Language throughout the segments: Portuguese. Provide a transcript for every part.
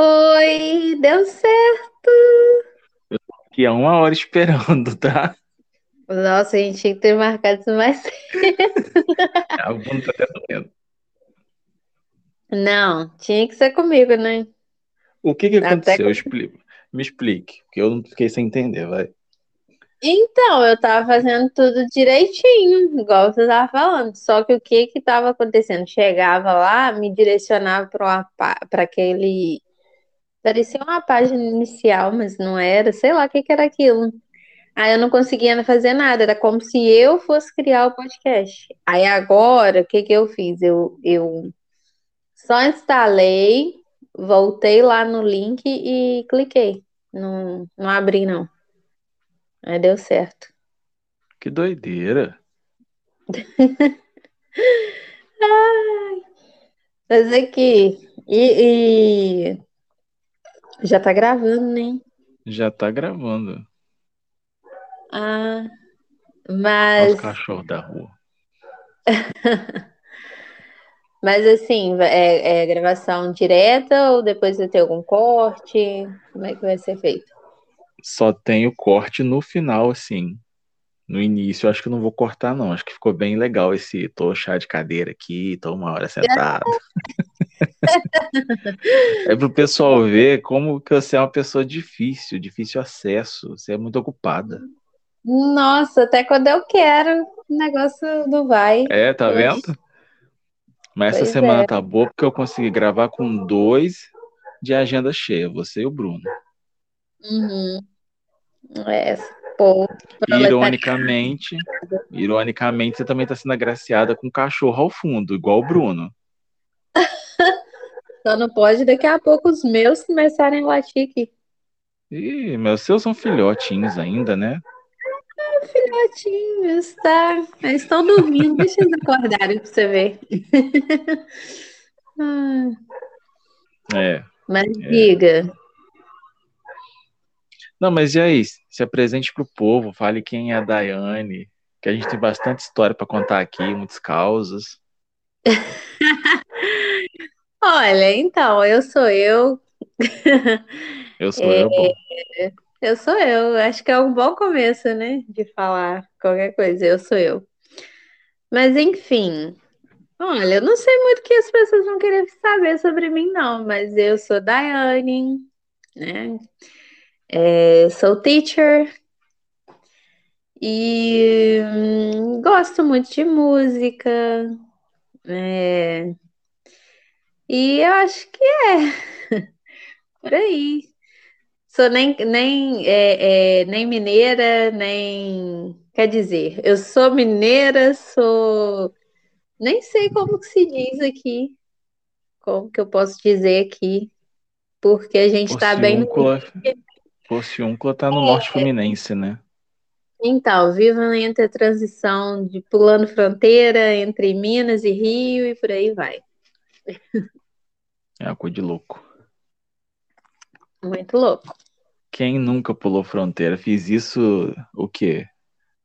Oi, deu certo. Que é uma hora esperando, tá? Nossa, a gente tinha que ter marcado isso mais cedo. A bunda tá até doendo. Não, tinha que ser comigo, né? O que que Até aconteceu? que- Explica. Me explique, porque eu não fiquei sem entender, vai. Então, eu tava fazendo tudo direitinho, igual você tava falando. Só que o que que tava acontecendo? Chegava lá, me direcionava para aquele. Parecia uma página inicial, mas não era. Sei lá o que que era aquilo. Aí eu não conseguia fazer nada, era como se eu fosse criar o podcast. Aí agora, o que que eu fiz? Eu, eu só instalei, voltei lá no link e cliquei. Não, não abri, não. Aí deu certo. Que doideira. Mas aqui, e, e já tá gravando, né? Já tá gravando. Ah, mas, os cachorros da rua. mas assim, é, é gravação direta ou depois vai ter algum corte? Como é que vai ser feito? Só tem o corte no final, assim. No início, acho que não vou cortar, não. Acho que ficou bem legal esse tô chá de cadeira aqui, tô uma hora sentado. É pro pessoal ver como que você é uma pessoa difícil, difícil acesso. Você é muito ocupada. Nossa, até quando eu quero, o negócio não vai. É, tá Poxa. vendo? Mas essa Pois semana é. tá boa porque eu consegui gravar com dois de agenda cheia, você e o Bruno. Uhum. É, pô, proletariado. ironicamente, ironicamente, você também tá sendo agraciada com um cachorro ao fundo, igual o Bruno. Só não pode daqui a pouco os meus começarem a latir aqui. Ih, meus seus são filhotinhos ainda, né? Filhotinhos, tá? Eles estão dormindo, deixa eles acordarem pra você ver. Ah, É. Mas diga, Não, mas e aí? Se apresente pro povo, fale quem é a Daiane, que a gente tem bastante história pra contar aqui, muitas causas. olha, então, eu sou eu. Eu sou eu, bom. Eu sou eu. Acho que é um bom começo, né? De falar qualquer coisa. Eu sou eu. Mas enfim, olha, eu não sei muito o que as pessoas vão querer saber sobre mim, não. Mas eu sou Daiane, né? É, sou teacher e hum, gosto muito de música. é, e eu acho que é por aí. Sou nem, nem, é, é, nem mineira, nem. Quer dizer, eu sou mineira, sou. Nem sei como que se diz aqui. Como que eu posso dizer aqui? Porque a gente tá bem no. Porciúncula, Porciúncula tá no norte fluminense, né? Então, vivo entre a transição de pulando fronteira entre Minas e Rio e por aí vai. É uma coisa de louco. Muito louco. Quem nunca pulou fronteira? Fiz isso o quê?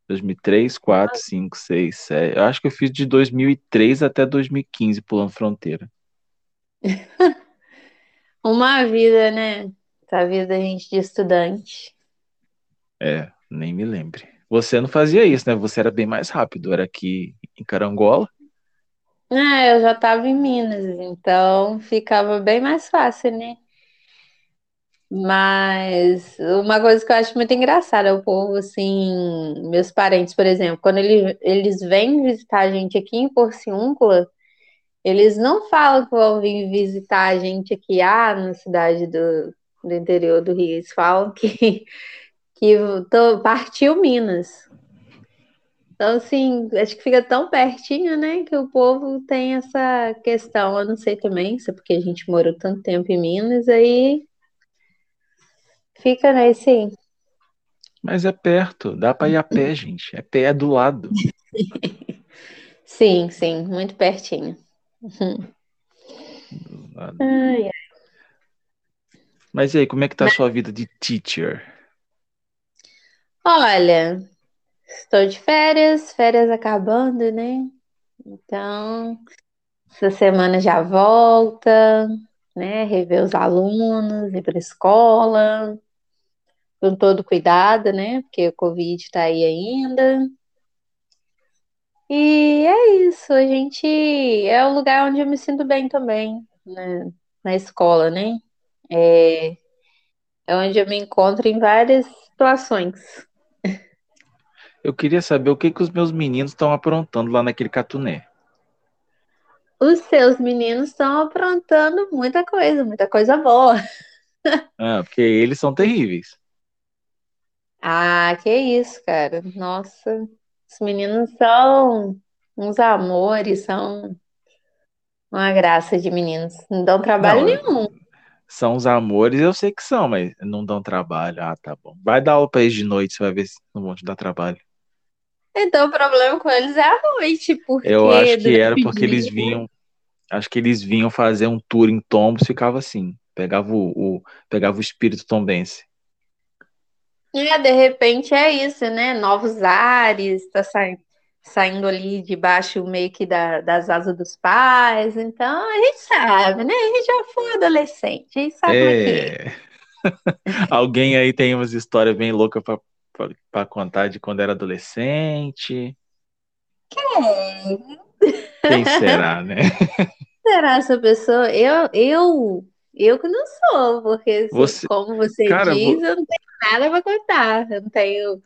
2003, 4, 5, 6, 7. Eu acho que eu fiz de 2003 até 2015 pulando fronteira. Uma vida, né? Essa vida da gente de estudante. É, nem me lembre. Você não fazia isso, né? Você era bem mais rápido. Era aqui em Carangola. Ah, eu já estava em Minas, então ficava bem mais fácil, né? Mas uma coisa que eu acho muito engraçada é o povo, assim, meus parentes, por exemplo, quando ele, eles vêm visitar a gente aqui em Porciúncula, eles não falam que vão vir visitar a gente aqui, ah, na cidade do, do interior do Rio, eles falam que, que tô, partiu Minas. Então, assim, acho que fica tão pertinho, né, que o povo tem essa questão. Eu não sei também, se é porque a gente morou tanto tempo em Minas, aí fica nesse. Mas é perto. Dá pra ir a pé, gente. É pé, é do lado. Sim, sim, muito pertinho. Do lado. Ai, ai. Mas e aí, como é que tá a sua vida de teacher? Olha, estou de férias, férias acabando, né? Então, essa semana já volta. né? Rever os alunos, ir para a escola, com todo cuidado, né? Porque o Covid está aí ainda. E é isso, a gente é o lugar onde eu me sinto bem também, né? Na escola, né? É, é onde eu me encontro em várias situações. Eu queria saber o que, que os meus meninos estão aprontando lá naquele catuné. Os seus meninos estão aprontando muita coisa, muita coisa boa. Ah, porque eles são terríveis. Ah, que isso, cara. Nossa, os meninos são uns amores, são uma graça de meninos. Não dão trabalho Não, nenhum. São os amores, eu sei que são, mas não dão trabalho. Ah, tá bom. Vai dar aula pra eles de noite, você vai ver se não vão te dar trabalho. Então o problema com eles é a noite, porque Eu acho que era porque eles vinham. Acho que eles vinham fazer um tour em Tombos, ficava assim. Pegava o, o- pegava o espírito tombense. É, de repente é isso, né? Novos ares, tá saindo, saindo ali debaixo meio que da- das asas dos pais. Então a gente sabe, né? A gente já foi adolescente, a gente sabe é que. É. Alguém aí tem umas histórias bem loucas pra, pra contar de quando era adolescente. Quem será, né? Será essa pessoa? Eu, eu, eu que não sou, porque Você, como você cara, diz, eu não tenho nada para contar. Eu não tenho,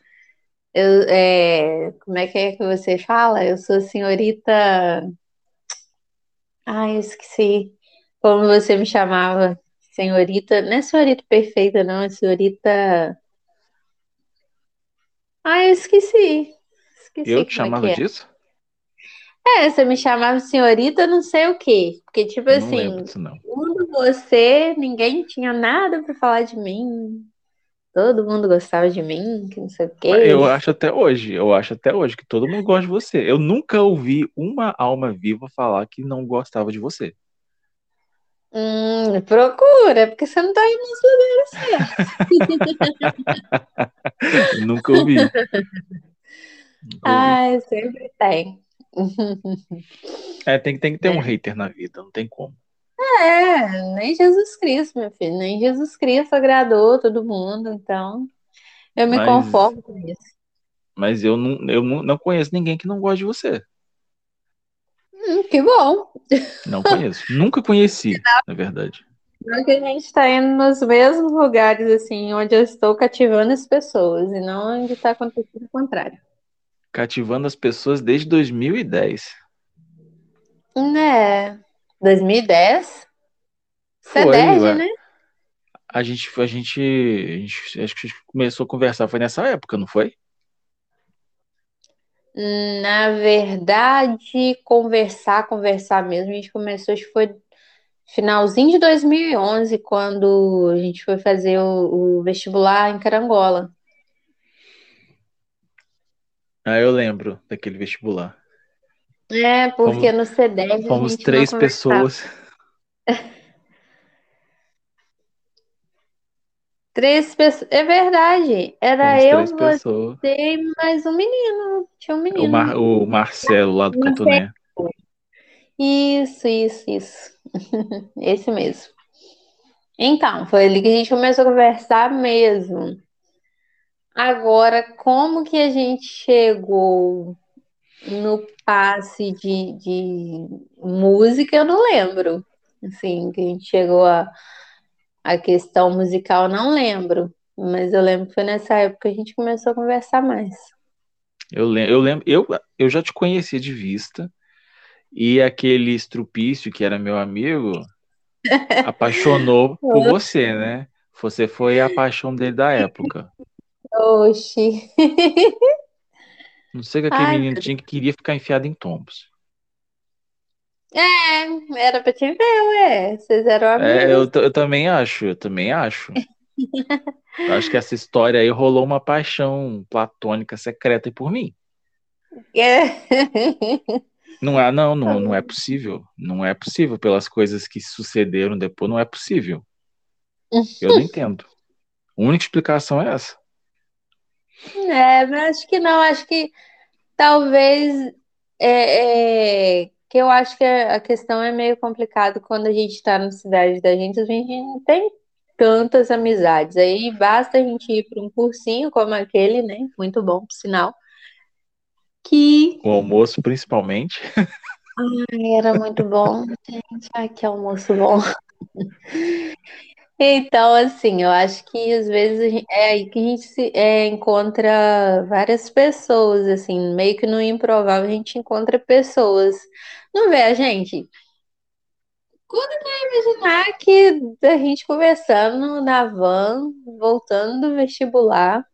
eu, é, como é que é que você fala? Eu sou senhorita. Ai, eu esqueci. Como você me chamava? Senhorita, não é senhorita perfeita, não, é senhorita. Ai, eu esqueci. eu Esqueci te como é chamava é. disso? É, você me chamava senhorita não sei o quê. Porque, tipo Não assim, disso, quando você, ninguém tinha nada pra falar de mim. Todo mundo gostava de mim, que não sei o quê. eu acho até hoje, eu acho até hoje que todo mundo gosta de você. Eu nunca ouvi uma alma viva falar que não gostava de você. Hum, procura, porque você não tá indo nos lugares certos. Nunca ouvi. Ai, sempre tem. É, tem, tem que ter um Né? hater na vida, não tem como. É, nem Jesus Cristo, meu filho, nem Jesus Cristo agradou todo mundo, então eu me Mas, conformo com isso. mas eu, não, eu não, não conheço ninguém que não goste de você. Hum, que bom. Não conheço. Nunca conheci, na verdade. Não que a gente está indo nos mesmos lugares, assim, onde eu estou cativando as pessoas, e não onde está acontecendo o contrário. Cativando as pessoas desde 2010. Né? 2010? Você é Foi, nerd, ué. né? A gente, a gente, a gente, acho que a gente começou a conversar, foi nessa época, não foi? Na verdade, conversar, conversar mesmo, a gente começou, acho que foi finalzinho de 2011, quando a gente foi fazer o, o vestibular em Carangola. Ah, eu lembro daquele vestibular. É, porque Fomos, no CEDES a fomos três pessoas. Três pessoas. É verdade. Era eu, pessoas. você mais um menino. Tinha um O, menino. Mar, o Marcelo lá do. Cantoné. Isso, isso, isso. Esse mesmo. Então, foi ali que a gente começou a conversar mesmo. Agora, como que a gente chegou no passe de, de música, eu não lembro. Assim, que a gente chegou a, a questão musical, não lembro. Mas eu lembro que foi nessa época que a gente começou a conversar mais. Eu lembro, eu lembro, eu, eu já te conhecia de vista. E aquele estrupício que era meu amigo apaixonou por você, né? Você foi a paixão dele da época. Oxi. Não sei que aquele Ai, menino tinha que queria ficar enfiado em tombos. É, era pra te ver, ué. Vocês eram É, amigos. eu, t- eu também acho, eu também acho. Eu acho que essa história aí rolou uma paixão platônica secreta por mim. É. Não é, não, não, não é possível. Não é possível pelas coisas que sucederam depois, não é possível. Eu não entendo. A única explicação é essa. É, mas acho que não, acho que talvez é, é, que eu acho que a questão é meio complicado quando a gente está na cidade da gente, a gente não tem tantas amizades. Aí basta a gente ir para um cursinho como aquele, né? Muito bom, por sinal. Que. O almoço, principalmente. Ai, era muito bom, gente. Ai, que almoço bom. Então, assim, eu acho que às vezes é aí que a gente se, é, encontra várias pessoas, assim, meio que no improvável a gente encontra pessoas. Não vê a gente? Quando que eu ia imaginar que a gente conversando na van, voltando do vestibular,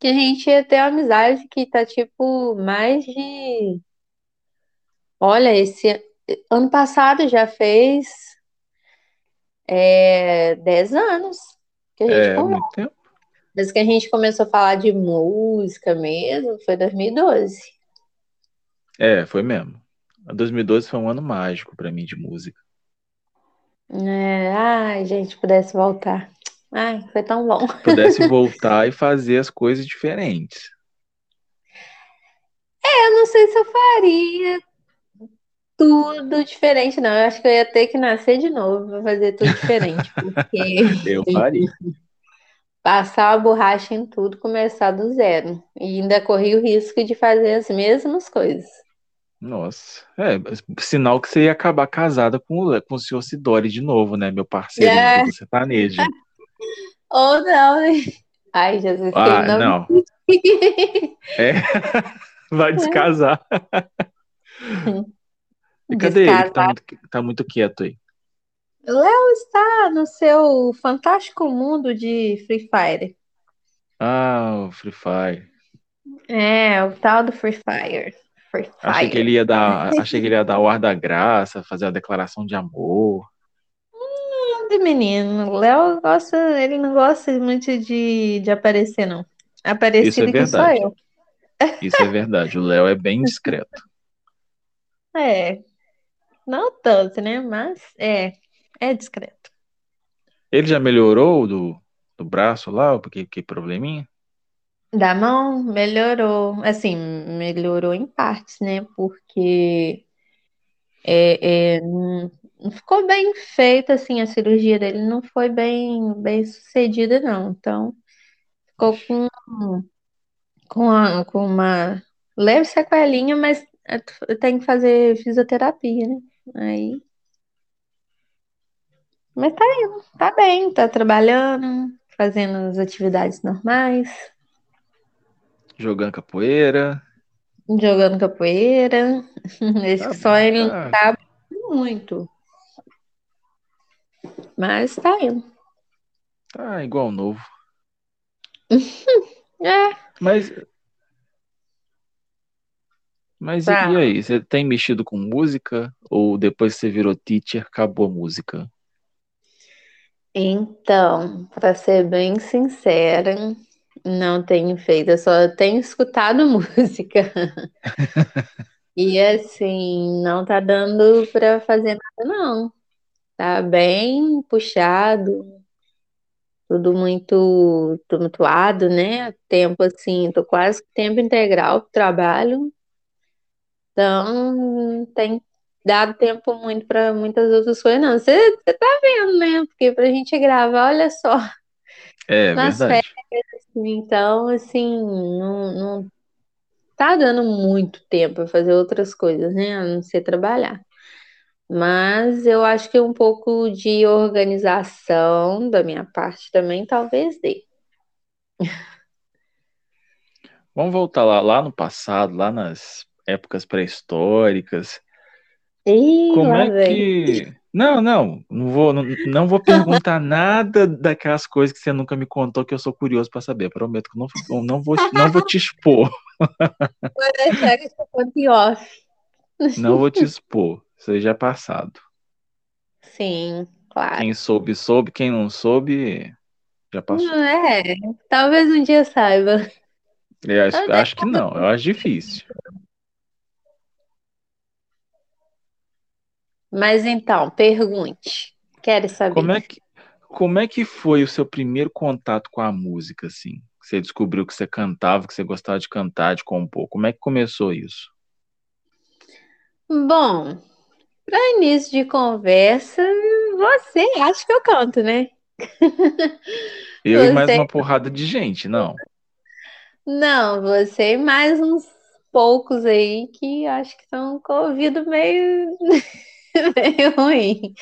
que a gente ia ter uma amizade que tá tipo mais de. Olha, esse ano passado já fez é, 10 anos que a gente É, conversa. muito tempo. Desde que a gente começou a falar de música mesmo, foi 2012. É, foi mesmo. A 2012 foi um ano mágico pra mim de música. É, ai, gente, pudesse voltar. Ai, foi tão bom. Pudesse voltar e fazer as coisas diferentes. Eu não sei se eu faria tudo diferente, não. Eu acho que eu ia ter que nascer de novo para fazer tudo diferente, porque Eu faria. passar a borracha em tudo, começar do zero. E ainda corri o risco de fazer as mesmas coisas. Nossa. É, sinal que você ia acabar casada com, o- com o senhor Sidori de novo, né? Meu parceiro É. do sertanejo. Ou não, né? Ai, Jesus, que Ah, ele não. não. É. Vai descasar. E cadê ele? que Tá muito, tá muito quieto aí. Léo está no seu fantástico mundo de Free Fire. Ah, o Free Fire. É, o tal do Free Fire. Free Achei que Fire. ele ia dar, achei que ele ia dar o ar da graça, fazer a declaração de amor. de menino. O Léo gosta, ele não gosta muito de, de aparecer, não. Aparecido que sou verdade. eu. Isso é verdade. O Léo é bem discreto. É. Não tanto, né? Mas é, é discreto. Ele já melhorou do, do braço lá, porque que probleminha? Da mão, melhorou. Assim, melhorou em partes, né? Porque é, é, não, ficou bem feita, assim, a cirurgia dele não foi bem, bem sucedida, não. Então, ficou com, com, a- com uma leve sequelinha, mas é, tem que fazer fisioterapia, né? Aí. Mas tá indo, tá bem, tá trabalhando, fazendo as atividades normais, Jogando capoeira. jogando capoeira. Esse Tá que só bom, ele não tá. sabe muito. Mas tá indo. Tá igual novo. É, Mas. Mas e, Tá. e aí? Você tem mexido com música? Ou depois que você virou teacher, acabou a música? então, pra ser bem sincera, não tenho feito, eu só tenho escutado música. E assim, não tá dando pra fazer nada, não. Tá bem puxado, tudo muito tumultuado, né? Tempo assim, tô quase tempo integral pro trabalho. Então, tem dado tempo muito para muitas outras coisas, não. Você, tá vendo, né? Porque pra gente gravar, olha só, É nas verdade. então, assim, não, não tá dando muito tempo para fazer outras coisas, né? A não ser trabalhar. Mas eu acho que um pouco de organização da minha parte também talvez dê. Vamos voltar lá, lá no passado, lá nas épocas pré-históricas. Ih, Como é vem. que. Não, não, não vou, não, não vou perguntar nada daquelas coisas que você nunca me contou que eu sou curioso para saber. Prometo que não, não vou, não vou te expor. Vou deixar que eu off. Não vou te expor. Isso já é passado. Sim, claro. Quem soube, soube. Quem não soube, já passou. É, talvez um dia saiba. Eu acho, acho que não, eu acho difícil. Mas então, pergunte. Quero saber. Como é que, como é que foi o seu primeiro contato com a música, assim? Você descobriu que você cantava, que você gostava de cantar, de compor. Como é que começou isso? Bom, para início de conversa, você acha que eu canto, né? Eu e mais Você, uma porrada de gente, não. não, você e mais uns poucos aí que acho que estão com o ouvido meio, meio ruim.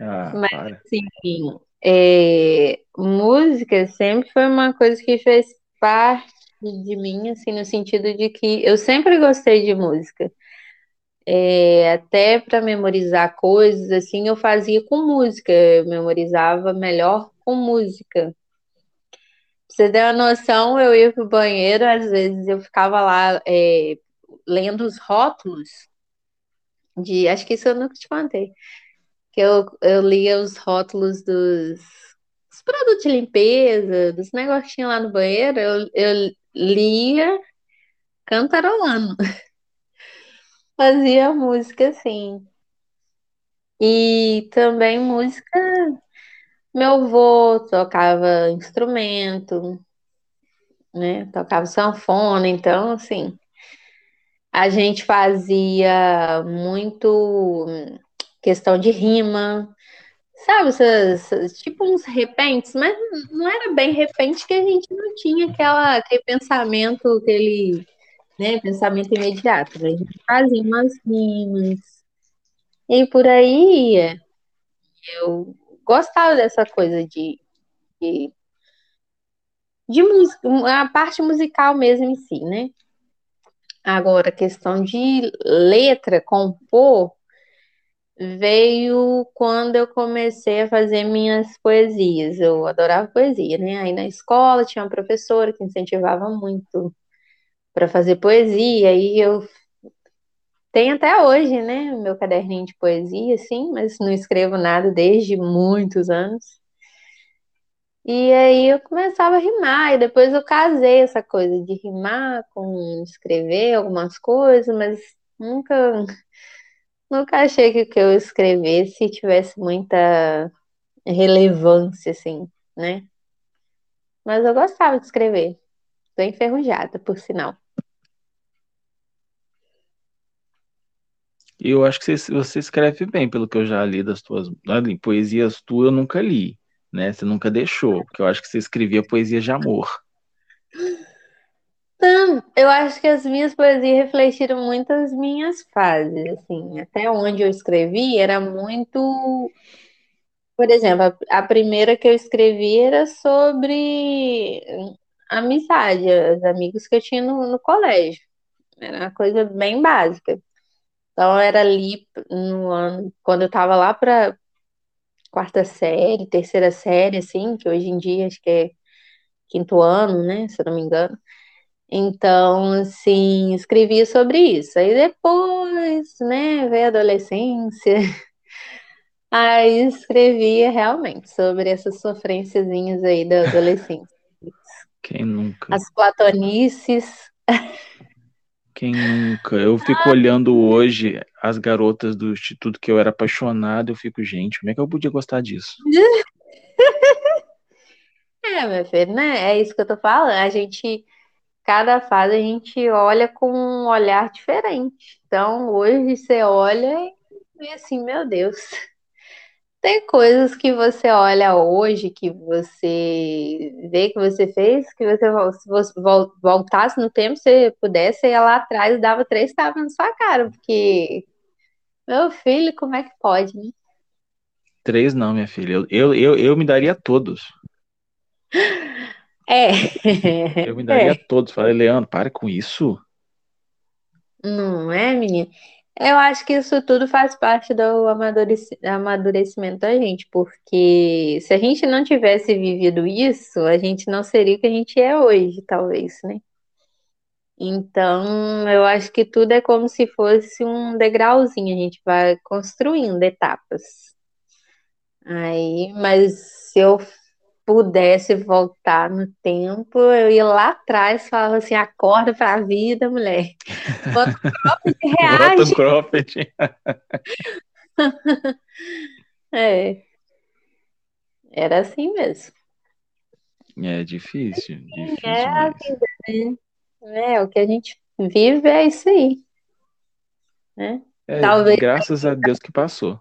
Ah, Mas para. assim, é, música sempre foi uma coisa que fez parte de mim, assim, no sentido de que eu sempre gostei de música. É, até para memorizar coisas, assim, eu fazia com música, eu memorizava melhor com música. Pra você ter uma noção, eu ia pro banheiro, às vezes eu ficava lá, é, lendo os rótulos de, acho que isso eu nunca te contei, que eu, eu lia os rótulos dos, dos produtos de limpeza, dos negocinhos lá no banheiro, eu, eu lia cantarolando, fazia música assim. E também música, meu avô tocava instrumento, né? Tocava sanfona, então assim, a gente fazia muito questão de rima, sabe, essas, tipo uns repentes, mas não era bem repente que a gente não tinha aquela, aquele pensamento, aquele, né, pensamento imediato. A gente fazia umas rimas e por aí. Eu gostava dessa coisa de, de, de música, a parte musical mesmo em si, né? Agora, questão de letra, compor, veio quando eu comecei a fazer minhas poesias. Eu adorava poesia, né? Aí na escola tinha uma professora que incentivava muito para fazer poesia, e eu tenho até hoje, né, meu caderninho de poesia, assim, mas não escrevo nada desde muitos anos. E aí eu começava a rimar, e depois eu casei essa coisa de rimar com escrever algumas coisas, mas nunca, nunca achei que o que eu escrevesse tivesse muita relevância, assim, né? Mas eu gostava de escrever. Tô enferrujada, por sinal. Eu acho que você, escreve bem, pelo que eu já li das tuas. Poesias tuas eu nunca li, né? Você nunca deixou, porque eu acho que você escrevia poesia de amor. Então, eu acho que as minhas poesias refletiram muito as minhas fases, assim. Até onde eu escrevi era muito Por exemplo, a, a primeira que eu escrevi era sobre amizade, os amigos que eu tinha no, no colégio. Era uma coisa bem básica. Então, era ali no ano, quando eu estava lá para quarta série, terceira série, assim, que hoje em dia acho que é quinto ano, né, se eu não me engano. Então, assim, escrevia sobre isso. Aí depois, né, veio a adolescência. Aí escrevia realmente sobre essas sofrênciazinhas aí da adolescência. Quem nunca? As platonices. Quem nunca? Eu fico olhando hoje as garotas do instituto que eu era apaixonado, eu fico, gente, como é que eu podia gostar disso? É, meu filho, né? É isso que eu tô falando. A gente, cada fase a gente olha com um olhar diferente. Então, hoje você olha e assim, meu Deus. Tem coisas que você olha hoje, que você vê que você fez, que você, se você vol- voltasse no tempo, se pudesse, ia lá atrás e dava três tapas na sua cara, porque, meu filho, como é que pode, né? Três não, minha filha. Eu, eu, eu, eu me daria todos. É, Eu me daria é, todos. Falei, Leandro, para com isso. não é, menina? Eu acho que isso tudo faz parte do amadureci- amadurecimento da gente, porque se a gente não tivesse vivido isso, a gente não seria o que a gente é hoje, talvez, né? Então, eu acho que tudo é como se fosse um degrauzinho, a gente vai construindo etapas. Aí, mas se eu pudesse voltar no tempo, eu ia lá atrás e falava assim: acorda pra vida, mulher. Bota o cropped e Bota um reage. cropped. É, era assim mesmo. É difícil, É difícil a demais. vida, né? É, o que a gente vive é isso aí, né? É, Talvez. graças a Deus que passou.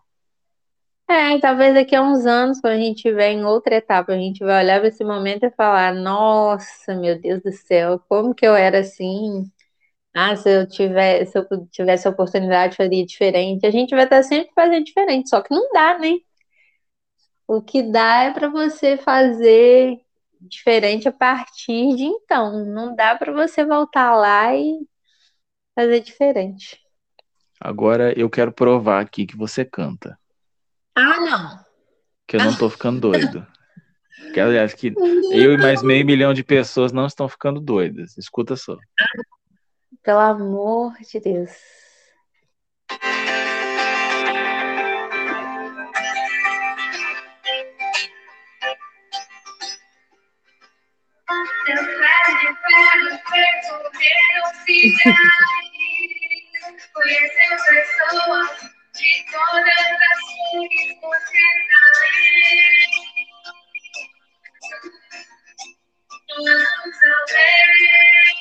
É, talvez daqui a uns anos, quando a gente estiver em outra etapa, a gente vai olhar para esse momento e falar: Nossa, meu Deus do céu, como que eu era assim? Ah, se eu tivesse, se eu tivesse a oportunidade, faria diferente. A gente vai estar sempre fazendo diferente, só que não dá, né? O que dá é para você fazer diferente a partir de então. Não dá para você voltar lá e fazer diferente. Agora eu quero provar aqui que você canta. Ah, não. Que eu não tô ficando doido. Que, aliás, que eu e mais meio milhão de pessoas não estão ficando doidas. Escuta só. Pelo amor de Deus. Pés de ferro percorreram cidades, conheceu pessoas de todas as cores Vamos além.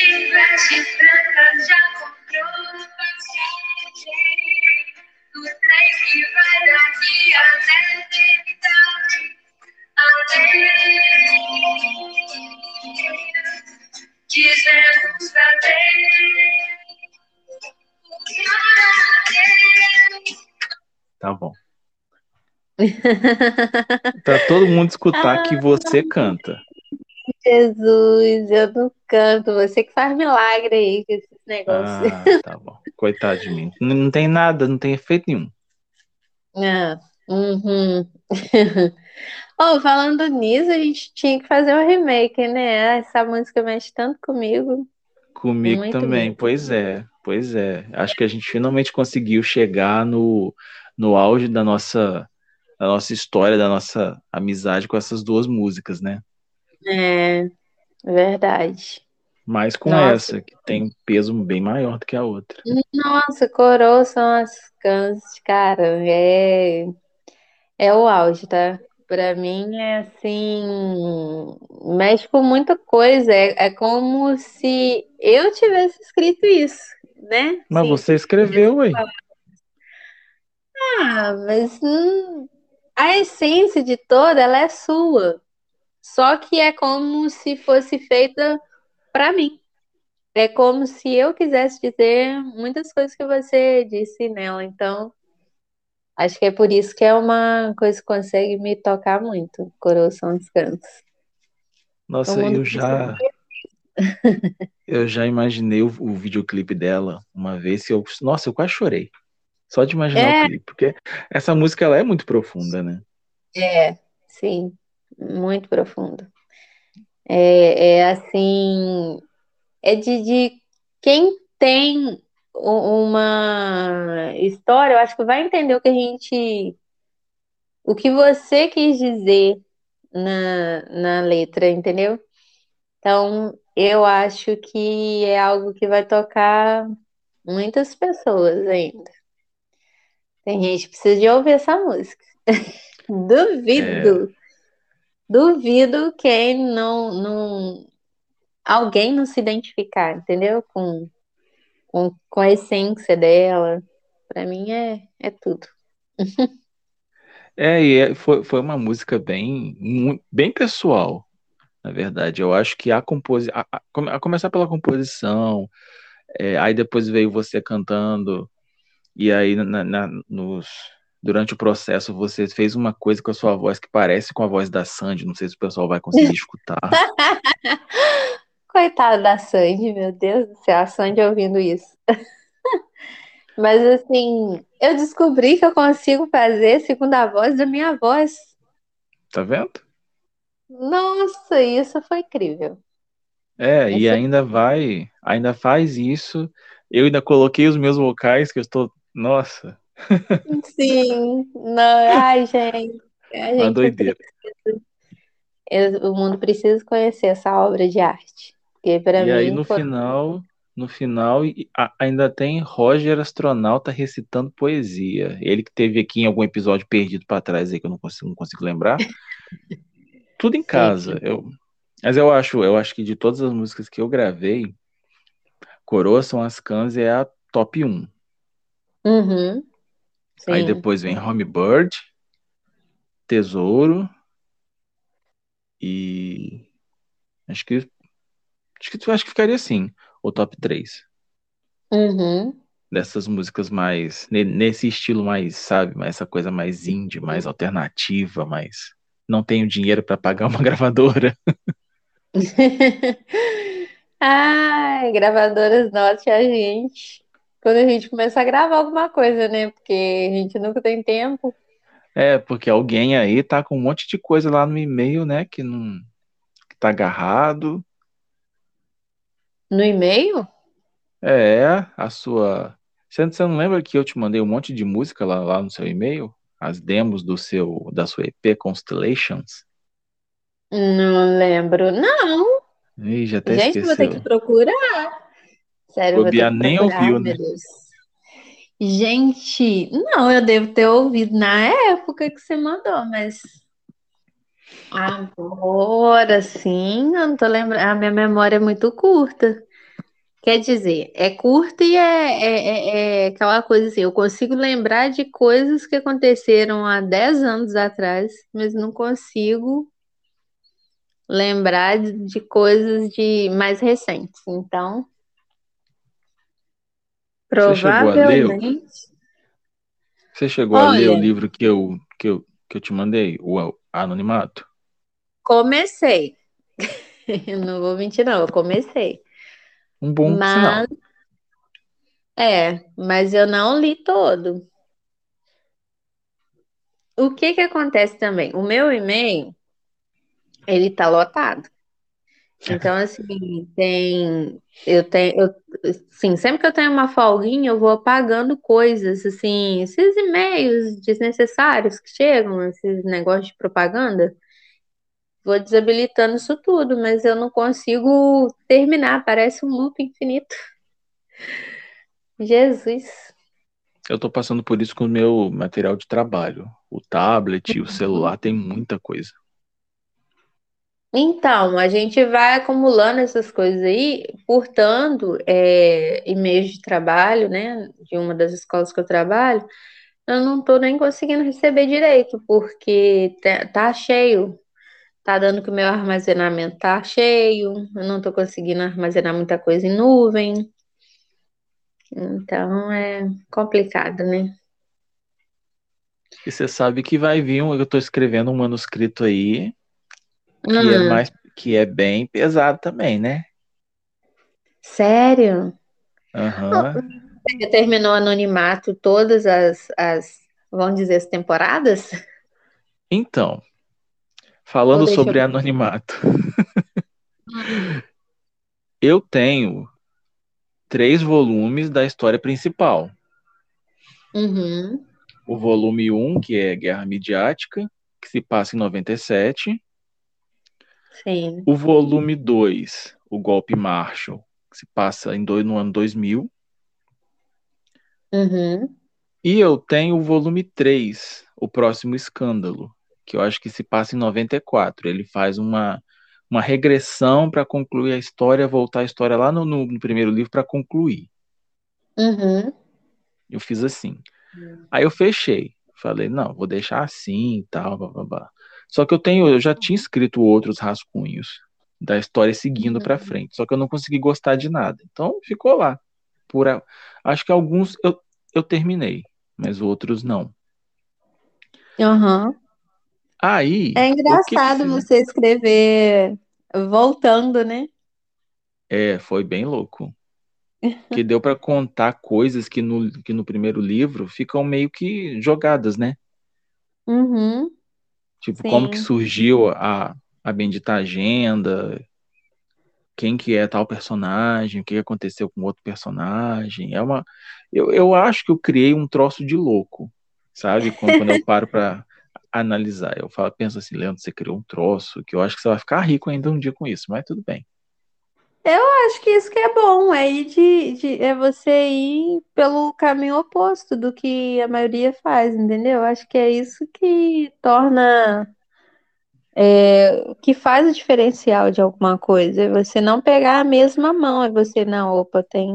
Em vestes brancas já comprou passagem do trem que vai daqui até a eternidade. Adeus, dizemos adeus. Tá bom. Pra todo mundo escutar que você canta. Jesus, eu não canto. Você que faz milagre aí com esses negócios. Ah, tá bom. Coitado de mim. Não, tem nada, não tem efeito nenhum. Ah, uhum. Oh, falando nisso, a gente tinha que fazer um remake, né? Essa música mexe tanto comigo. Comigo Muito também, pois é, pois é. Acho que a gente finalmente conseguiu chegar no, no auge da nossa, da nossa história, da nossa amizade com essas duas músicas, né? É, verdade. Mas com Nossa. essa, que tem um peso bem maior do que a outra. Nossa, coroa são as cânceres, cara. É, é o auge, tá? Pra mim é assim, mexe com muita coisa. É, é como se eu tivesse escrito isso, né? Mas Sim. você escreveu, ué. Ah, mas hum, a essência de toda ela é sua. Só que é como se fosse feita pra mim. É como se eu quisesse dizer muitas coisas que você disse nela. Então, acho que é por isso que é uma coisa que consegue me tocar muito. Coração dos Cantos. Nossa, eu já, eu já imaginei o, o videoclipe dela uma vez que eu, nossa, eu quase chorei. Só de imaginar É. o clipe, porque essa música ela é muito profunda, né? É, sim, muito profundo. É, é assim, é de, de quem tem uma história, eu acho que vai entender o que a gente, o que você quis dizer na, na letra, entendeu? Então, eu acho que é algo que vai tocar muitas pessoas ainda. Tem gente que precisa de ouvir essa música. Duvido. Duvido quem não, não, alguém não se identificar, entendeu? Com, com, com a essência dela. Pra mim é, é tudo. É, e é- foi, foi uma música bem, bem pessoal, na verdade. Eu acho que a composição, a, a começar pela composição, é, aí depois veio você cantando, e aí na- na- nos, durante o processo você fez uma coisa com a sua voz que parece com a voz da Sandy, não sei se o pessoal vai conseguir escutar. Coitada da Sandy, meu Deus do céu, a Sandy ouvindo isso. Mas assim, eu descobri que eu consigo fazer segundo a voz da minha voz. Tá vendo? Nossa, isso foi incrível. É, e Esse- ainda vai, ainda faz isso. Eu ainda coloquei os meus vocais, que eu estou, nossa, Sim, não, ai, gente, a uma gente doideira. Eu- O mundo precisa conhecer essa obra de arte. E aí mim no foi- final, no final ainda tem Roger Astronauta recitando poesia. Ele que teve aqui em algum episódio perdido para trás aí que eu não consigo, não consigo lembrar. Tudo em casa. Eu, mas eu acho, eu acho que de todas as músicas que eu gravei, Coroa são as cães é a top 1. Uhum. Aí Sim. depois vem Homebird, Tesouro e acho que acho que acho que ficaria assim, o top 3 Uhum. dessas músicas mais ne- nesse estilo mais, sabe, mais essa coisa mais indie, mais alternativa, mais não tenho dinheiro para pagar uma gravadora. Ai, gravadoras, note a gente. Quando a gente começa a gravar alguma coisa, né? Porque a gente nunca tem tempo. É, porque alguém aí tá com um monte de coisa lá no e-mail, né, que não que tá agarrado. No e-mail? É, a sua. Você não lembra que eu te mandei um monte de música lá, lá no seu e-mail? As demos do seu da sua EP Constellations? Não lembro. Não, Ih, já até gente, eu vou ter que esqueceu. procurar. Sério, Bobear nem ouviu, né? Gente, não, eu devo ter ouvido na época que você mandou, mas agora sim, eu não tô lembrando. A minha memória é muito curta. Quer dizer, é curta e é, é, é- é aquela coisa assim, eu consigo lembrar de coisas que aconteceram há 10 anos atrás, mas não consigo lembrar de, de coisas de mais recentes. Então, Você chegou a ler? provavelmente. Chegou a ler o Olha, livro que eu que eu, que eu te mandei, o Anonimato? comecei. Não vou mentir, não, eu comecei. Um bom sinal. Mas, é, mas eu não li todo. O que que acontece também? O meu e-mail, ele tá lotado. Então, assim, tem. Eu tenho. Eu, assim, sempre que eu tenho uma folguinha, eu vou apagando coisas, assim, esses e-mails desnecessários que chegam, esses negócios de propaganda. Vou desabilitando isso tudo, mas eu não consigo terminar, parece um loop infinito. Jesus. Eu tô passando por isso com o meu material de trabalho. O tablet, o celular tem muita coisa. Então, a gente vai acumulando essas coisas aí, portanto, é, e-mails de trabalho, né, de uma das escolas que eu trabalho, eu não tô nem conseguindo receber direito, porque tá, tá cheio, tá dando que o meu armazenamento tá cheio, eu não tô conseguindo armazenar muita coisa em nuvem, então é complicado, né? E você sabe que vai vir um, eu tô escrevendo um manuscrito aí que é Hum, mais que é bem pesado também, né? sério? Aham. Você terminou Anonimato todas as, as, vamos dizer, as temporadas? Então, falando sobre eu... anonimato, eu tenho três volumes da história principal. Uhum, O volume 1, que é Guerra Midiática, que se passa em 97. Sim. O volume 2, O Golpe Marshall, que se passa em dois, no ano 2000. Uhum, E eu tenho o volume 3, O Próximo Escândalo, que eu acho que se passa em 94. Ele faz uma, uma regressão para concluir a história, voltar a história lá no, no- no primeiro livro para concluir. uhum, Eu fiz assim. Aí eu fechei. Falei, não, vou deixar assim e tal, blá, blá, blá. Só que eu tenho, eu já tinha escrito outros rascunhos da história seguindo para frente, só que eu não consegui gostar de nada. Então ficou lá. Por acho que alguns eu, eu terminei, mas outros não. uhum. Aí, É que que engraçado fiz? você escrever voltando, né? É, foi bem louco. Que deu para contar coisas que no, que no primeiro livro ficam meio que jogadas, né? Uhum, Tipo, como que sim. surgiu a, a bendita agenda, quem que é tal personagem, o que aconteceu com outro personagem. É uma, eu, eu acho que eu criei um troço de louco, sabe? Quando, quando eu paro para analisar, eu falo, penso assim, Leandro, você criou um troço que eu acho que você vai ficar rico ainda um dia com isso, mas tudo bem. Eu acho que isso que é bom, é ir de, de- é você ir pelo caminho oposto do que a maioria faz, entendeu? Acho que é isso que torna é, que faz o diferencial de alguma coisa. É você não pegar a mesma mão, é você, não, opa, tem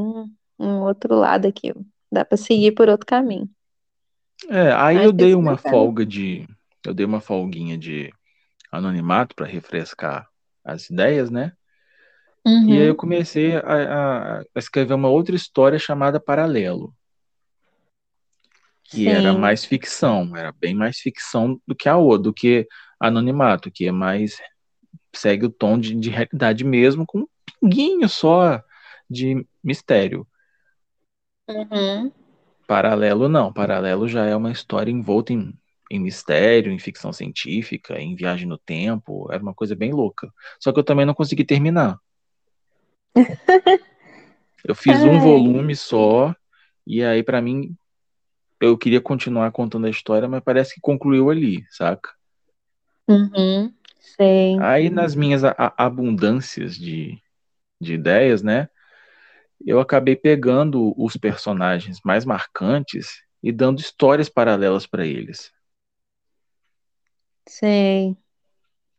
um outro lado aqui. Dá para seguir por outro caminho. É, aí Acho eu dei isso uma bacana. folga de. Eu dei uma folguinha de anonimato para refrescar as ideias, né? E aí eu Uhum, comecei a, a- escrever uma outra história chamada Paralelo, que era sim. mais ficção, era bem mais ficção do que a outra, do que Anonimato, que é mais segue o tom de, de realidade mesmo, com um pinguinho só de mistério. Uhum. Paralelo não, Paralelo já é uma história envolta em, em mistério, em ficção científica, em viagem no tempo, era uma coisa bem louca. Só que eu também não consegui terminar. Eu fiz um volume só, e aí pra mim eu queria continuar contando a história, mas parece que concluiu ali, saca? Uhum, sei. Aí nas minhas abundâncias de, de ideias, né? Eu acabei pegando os personagens mais marcantes e dando histórias paralelas pra eles. Sei.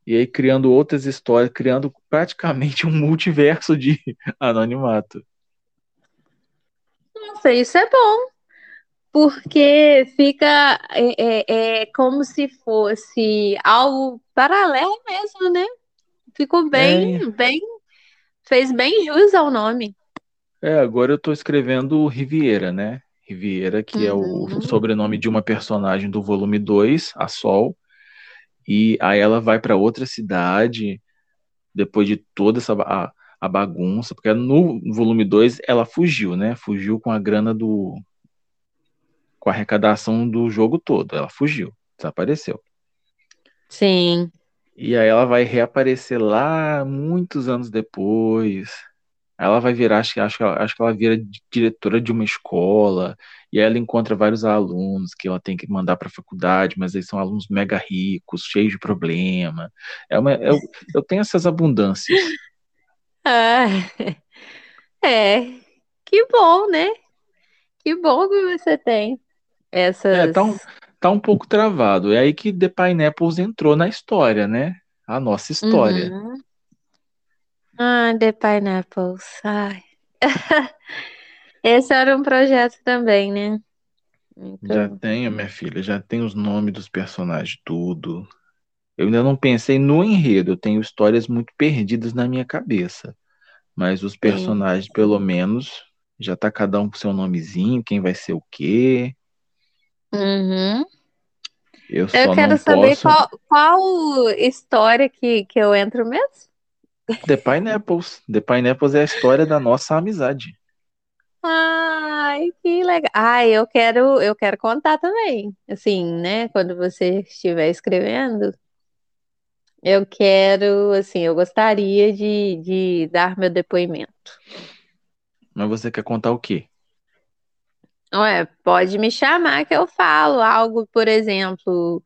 E aí criando outras histórias, criando praticamente um multiverso de anonimato. Nossa, isso é bom, porque fica é, é, é como se fosse algo paralelo mesmo, né? Ficou bem, É, bem, fez bem jus ao nome. é, agora eu tô escrevendo Riviera, né? Riviera, que é o Uhum, sobrenome de uma personagem do volume 2, a Sol, e aí ela vai pra outra cidade depois de toda essa a, a bagunça, porque no volume 2 ela fugiu, né? Fugiu com a grana do com a arrecadação do jogo todo. Ela fugiu, desapareceu. sim. E aí ela vai reaparecer lá muitos anos depois. Ela vai virar, acho, que- acho, acho que ela vira diretora de uma escola, e aí ela encontra vários alunos que ela tem que mandar para a faculdade, mas eles são alunos mega ricos, cheios de problema. É uma, eu, eu tenho essas abundâncias. Ah, é. Que bom, né? Que bom que você tem É, essas. tá um, tá um pouco travado. É aí que The Pineapples entrou na história, né? A nossa história. Uhum. Ah, The Pineapples. Ai. Esse era um projeto também, né? Já Então, tenho, minha filha, já tenho os nomes dos personagens, tudo. Eu ainda não pensei no enredo, eu tenho histórias muito perdidas na minha cabeça. Mas os sim. personagens, pelo menos, já tá cada um com seu nomezinho, quem vai ser o quê. Uhum. Eu Eu só não quero saber posso. qual, qual história que, que eu entro mesmo. The Pineapples. The Pineapples é a história da nossa amizade. Ai, que legal. Ai, eu quero, eu quero contar também. Assim, né? Quando você estiver escrevendo, eu quero, assim, eu gostaria de, de dar meu depoimento. Mas você quer contar o quê? Ué, pode me chamar que eu falo algo, por exemplo,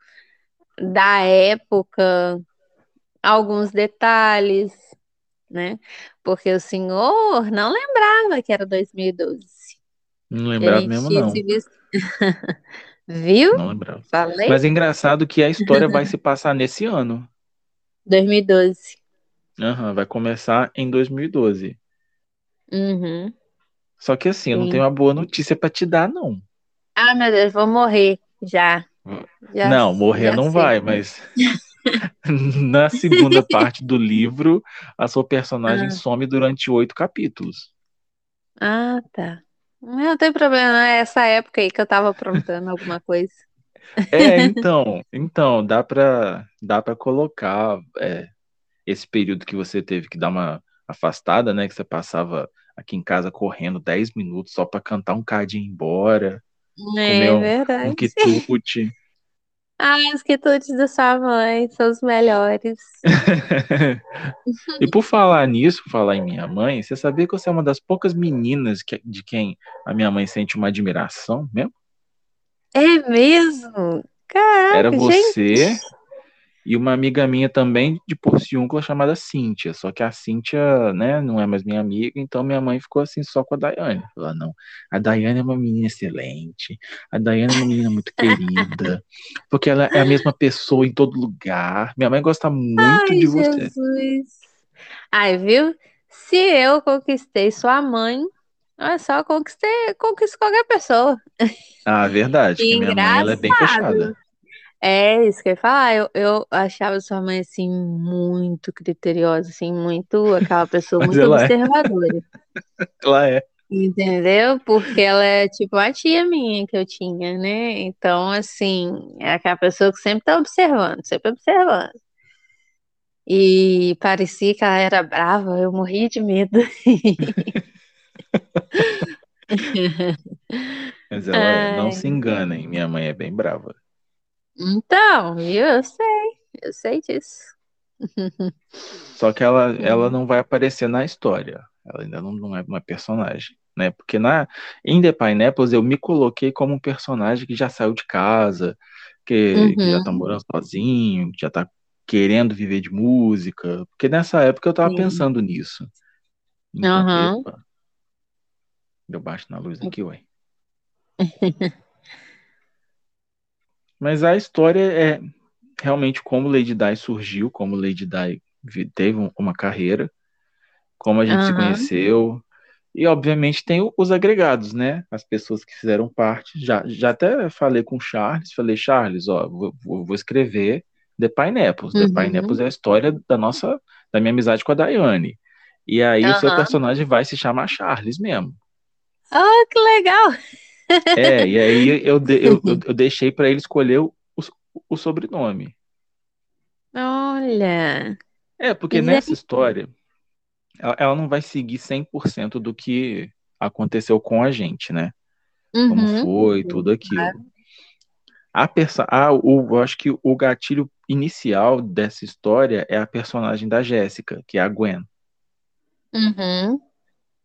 da época, alguns detalhes, né? Porque o senhor não lembrava que era 2012. Não lembrava mesmo, não. visto. Viu? Não lembrava. Falei? Mas é engraçado que a história vai se passar nesse ano. 2012. Aham, vai começar em 2012. Uhum, Só que assim, eu não tenho sim. uma boa notícia pra te dar, não. Ah, meu Deus, vou morrer já. Já, Não, morrer não sei. vai, mas na segunda parte do livro, a sua personagem Ah, some durante oito capítulos. ah, tá. Não tem problema, não é essa época aí que eu tava aprontando alguma coisa. É, então, então dá pra dá para colocar é, esse período que você teve que dar uma afastada, né? Que você passava aqui em casa correndo 10 minutos só pra cantar um cadinho e ir embora, comer É um, um verdade. quitute. Ah, os quitutes da sua mãe são os melhores. E por falar nisso, falar em minha mãe, você sabia que você é uma das poucas meninas que- de quem a minha mãe sente uma admiração mesmo? É mesmo? Era Caraca, gente. E uma amiga minha também de Porciúncula chamada Cíntia. Só que a Cíntia, né, não é mais minha amiga, então minha mãe ficou assim só com a Daiane. Falou, não, a Daiane é uma menina excelente, a Daiane é uma menina muito querida, porque ela é a mesma pessoa em todo lugar. Minha mãe gosta muito Ai, de você. Jesus. Ai, viu? Se eu conquistei sua mãe, olha só, conquistei, conquisto qualquer pessoa. Ah, verdade, que minha mãe ela é bem fechada. É isso que eu ia falar. Eu, eu achava sua mãe assim muito criteriosa, assim, muito aquela pessoa muito é. observadora. Ela é. Entendeu? Porque ela é tipo a tia minha que eu tinha, né? Então, assim, é aquela pessoa que sempre tá observando, sempre observando. E parecia que ela era brava, eu morria de medo. Mas ela é. Não se enganem, minha mãe é bem brava. Então? Eu sei, eu sei disso. Só que ela, ela não vai aparecer na história. Ela ainda não, não é uma personagem, né? Porque na, em The Pineapples eu me coloquei como um personagem que já saiu de casa, que, que já tá Uhum. morando sozinho, que já tá querendo viver de música. Porque nessa época eu tava Sim. pensando nisso. Então, epa, deu baixo na luz aqui, ué. Mas a história é realmente como Lady Di surgiu, como Lady Di teve um- uma carreira, como a gente se Aham. conheceu. E, obviamente, tem os agregados, né? As pessoas que fizeram parte. Já, já até falei com o Charles, falei, Charles, ó, vou, vou- escrever The Pineapples. The Uhum. Pineapples é a história da nossa, da minha amizade com a Daiane. E aí o seu personagem vai se chamar Charles mesmo. Oh, que legal! É, e aí eu, de- eu, eu, deixei para ele escolher o, o, sobrenome. Olha. É, porque Gente. nessa história, ela, ela não vai seguir 100% do que aconteceu com a gente, né? Como Uhum. foi, tudo aquilo. A perso ah, o, eu acho que o gatilho inicial dessa história é a personagem da Jéssica, que é a Gwen. Uhum.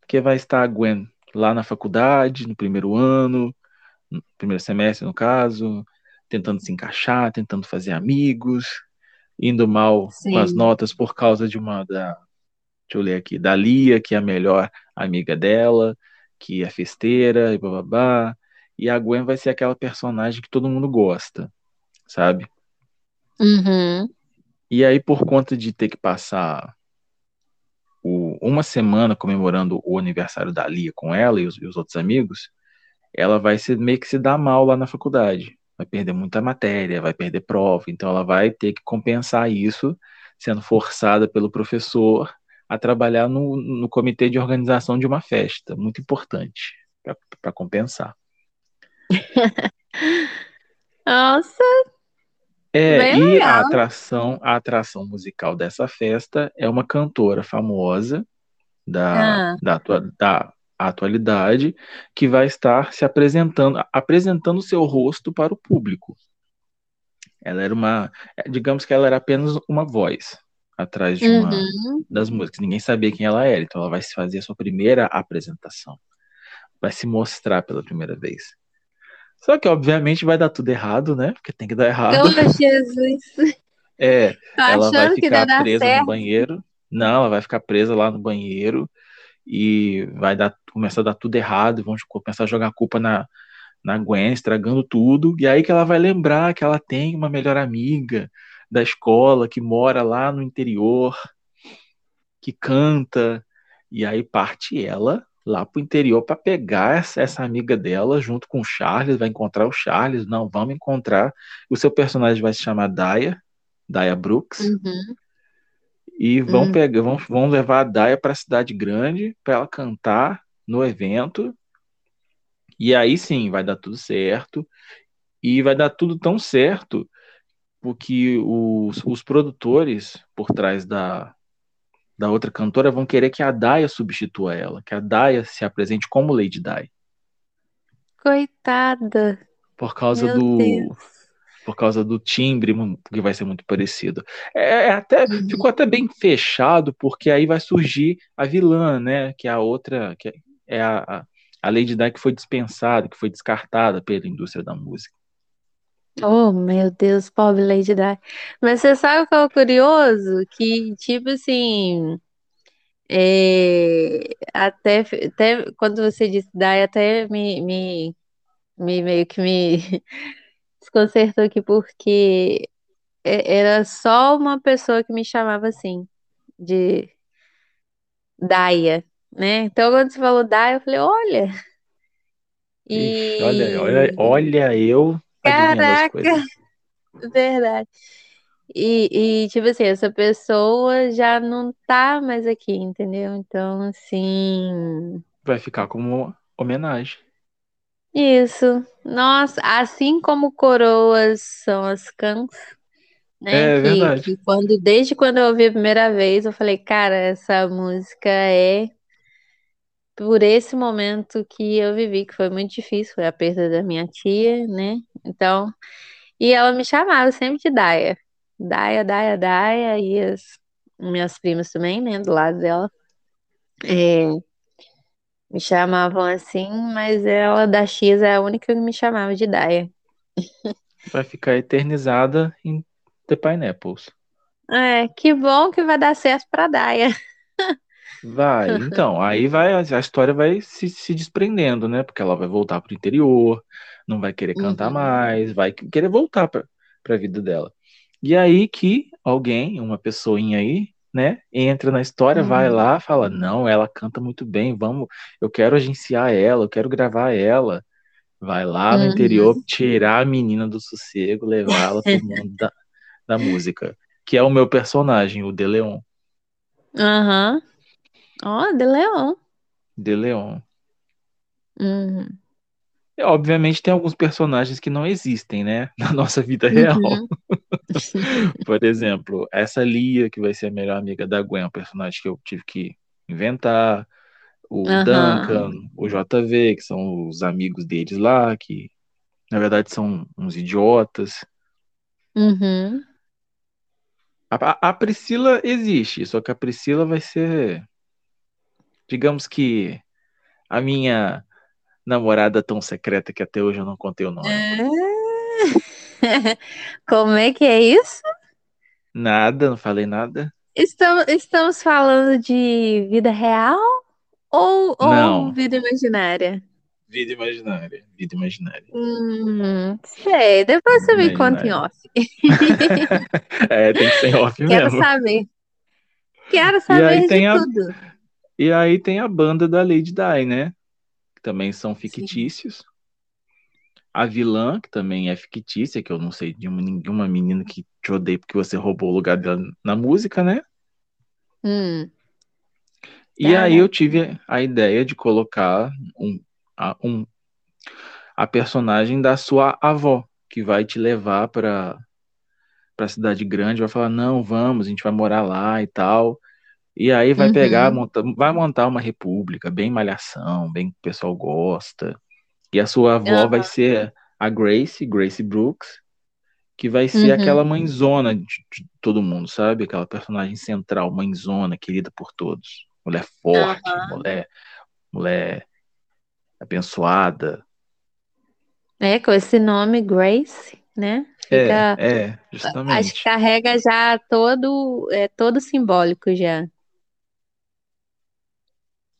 Porque vai estar a Gwen lá na faculdade, no primeiro ano, no primeiro semestre, no caso, tentando se encaixar, tentando fazer amigos, indo mal com as Sim. notas por causa de uma da. Deixa eu ler aqui, da Lia, que é a melhor amiga dela, que é festeira e bababá. E a Gwen vai ser aquela personagem que todo mundo gosta, sabe? Uhum. E aí, por conta de ter que passar uma semana comemorando o aniversário da Lia com ela e os, e os outros amigos, ela vai se, meio que se dar mal lá na faculdade. Vai perder muita matéria, vai perder prova. Então, ela vai ter que compensar isso, sendo forçada pelo professor a trabalhar no, no comitê de organização de uma festa. Muito importante para compensar. Nossa, É, Bem e a atração, a atração musical dessa festa é uma cantora famosa da, Ah. da, da atualidade que vai estar se apresentando, apresentando seu rosto para o público. Ela era uma, é, digamos que ela era apenas uma voz atrás de uma Uhum. das músicas. Ninguém sabia quem ela era, então ela vai se fazer a sua primeira apresentação. Vai se mostrar pela primeira vez. Só que, obviamente, vai dar tudo errado, né? Porque tem que dar errado. Oh, Jesus. É, Tô ela vai ficar presa no certo. banheiro. Não, ela vai ficar presa lá no banheiro e vai dar, começar a dar tudo errado, e vão começar a jogar a culpa na, na Gwen, estragando tudo. E aí que ela vai lembrar que ela tem uma melhor amiga da escola que mora lá no interior, que canta. E aí parte ela lá pro interior para pegar essa, essa amiga dela junto com o Charles, vai encontrar o Charles. Não, vamos encontrar. O seu personagem vai se chamar Daya, Daya Brooks. Uhum. E vão Hum. pegar, vão, vão levar a Daya para a cidade grande para ela cantar no evento. E aí sim vai dar tudo certo. E vai dar tudo tão certo porque os, os produtores por trás da, da outra cantora vão querer que a Daya substitua ela, que a Daya se apresente como Lady Di. Coitada. Por causa Meu do. Deus. Por causa do timbre, que vai ser muito parecido. É, é até, ficou até bem fechado, porque aí vai surgir a vilã, né? Que é a outra, que é a, a, a Lady Di que foi dispensada, que foi descartada pela indústria da música. Oh, meu Deus, pobre Lady Di. Mas você sabe qual é o curioso? Que, tipo assim, é, até, até quando você disse Di, até me, me, me meio que me desconcertou aqui, porque é- era só uma pessoa que me chamava assim, de Daia, né? Então, quando você falou Daia, eu falei, olha, Ixi, olha, olha, e olha eu caraca, verdade. E, e, tipo assim, essa pessoa já não tá mais aqui, entendeu? Então, assim, Vai ficar como homenagem. isso. Nossa, assim como coroas são as cãs, né? É Que, verdade. que quando, desde quando eu ouvi a primeira vez, eu falei, cara, essa música é por esse momento que eu vivi, que foi muito difícil, foi a perda da minha tia, né? Então, e ela me chamava sempre de Daia. Daia, Daia, Daia, e as minhas primas também, né, do lado dela. É, me chamavam assim, mas ela da X é a única que me chamava de Daia. Vai ficar eternizada em The Pineapples. É, que bom que vai dar certo pra Daia. Vai, então, aí vai, a história vai se, se desprendendo, né? Porque ela vai voltar pro interior, não vai querer cantar Uhum, mais, vai querer voltar pra, pra vida dela. E aí que alguém, uma pessoinha aí, né, entra na história, vai uhum, lá, fala: Não, ela canta muito bem, vamos, eu quero agenciar ela, eu quero gravar ela. Vai lá no interior uhum. tirar a menina do sossego, levá-la pro mundo da, da música, que é o meu personagem, o De Leon. Aham. Ó, de Leão. De Leon. Uhum, E, obviamente tem alguns personagens que não existem, né, na nossa vida real. uhum, Por exemplo, essa Lia, que vai ser a melhor amiga da Gwen, é um personagem que eu tive que inventar. O aham, Duncan, o JV, que são os amigos deles lá, que na verdade são uns idiotas. uhum. A, a Priscila existe, só que a Priscila vai ser, digamos que, a minha namorada tão secreta que até hoje eu não contei o nome. Como é que é isso? Nada, não falei nada. Estamos, estamos falando de vida real ou, ou vida imaginária? vida imaginária, vida imaginária, Hum, sei, depois vida você me conta em off. É, tem que ser off Quero mesmo. saber. Quero E aí saber de a, tudo. E aí tem a banda da Lady Di, né? Que também são Sim. fictícios. A vilã, que também é fictícia, que eu não sei de uma, nenhuma menina que te odeia porque você roubou o lugar dela na música, né? Hum, E aí eu caraca. tive a ideia de colocar um, a, um, a personagem da sua avó, que vai te levar para para cidade grande, vai falar, não, vamos, a gente vai morar lá e tal. E aí vai pegar, Uhum, monta, vai montar uma república, bem malhação, bem que o pessoal gosta. E a sua avó vai aham, ser a Grace, Grace Brooks, que vai ser aquela uhum, mãezona de, de todo mundo, sabe? Aquela personagem central, mãezona, querida por todos. Mulher forte, mulher, mulher abençoada. É, com esse nome Grace, né? É, Fica, é, acho que justamente. carrega já todo, é todo simbólico já.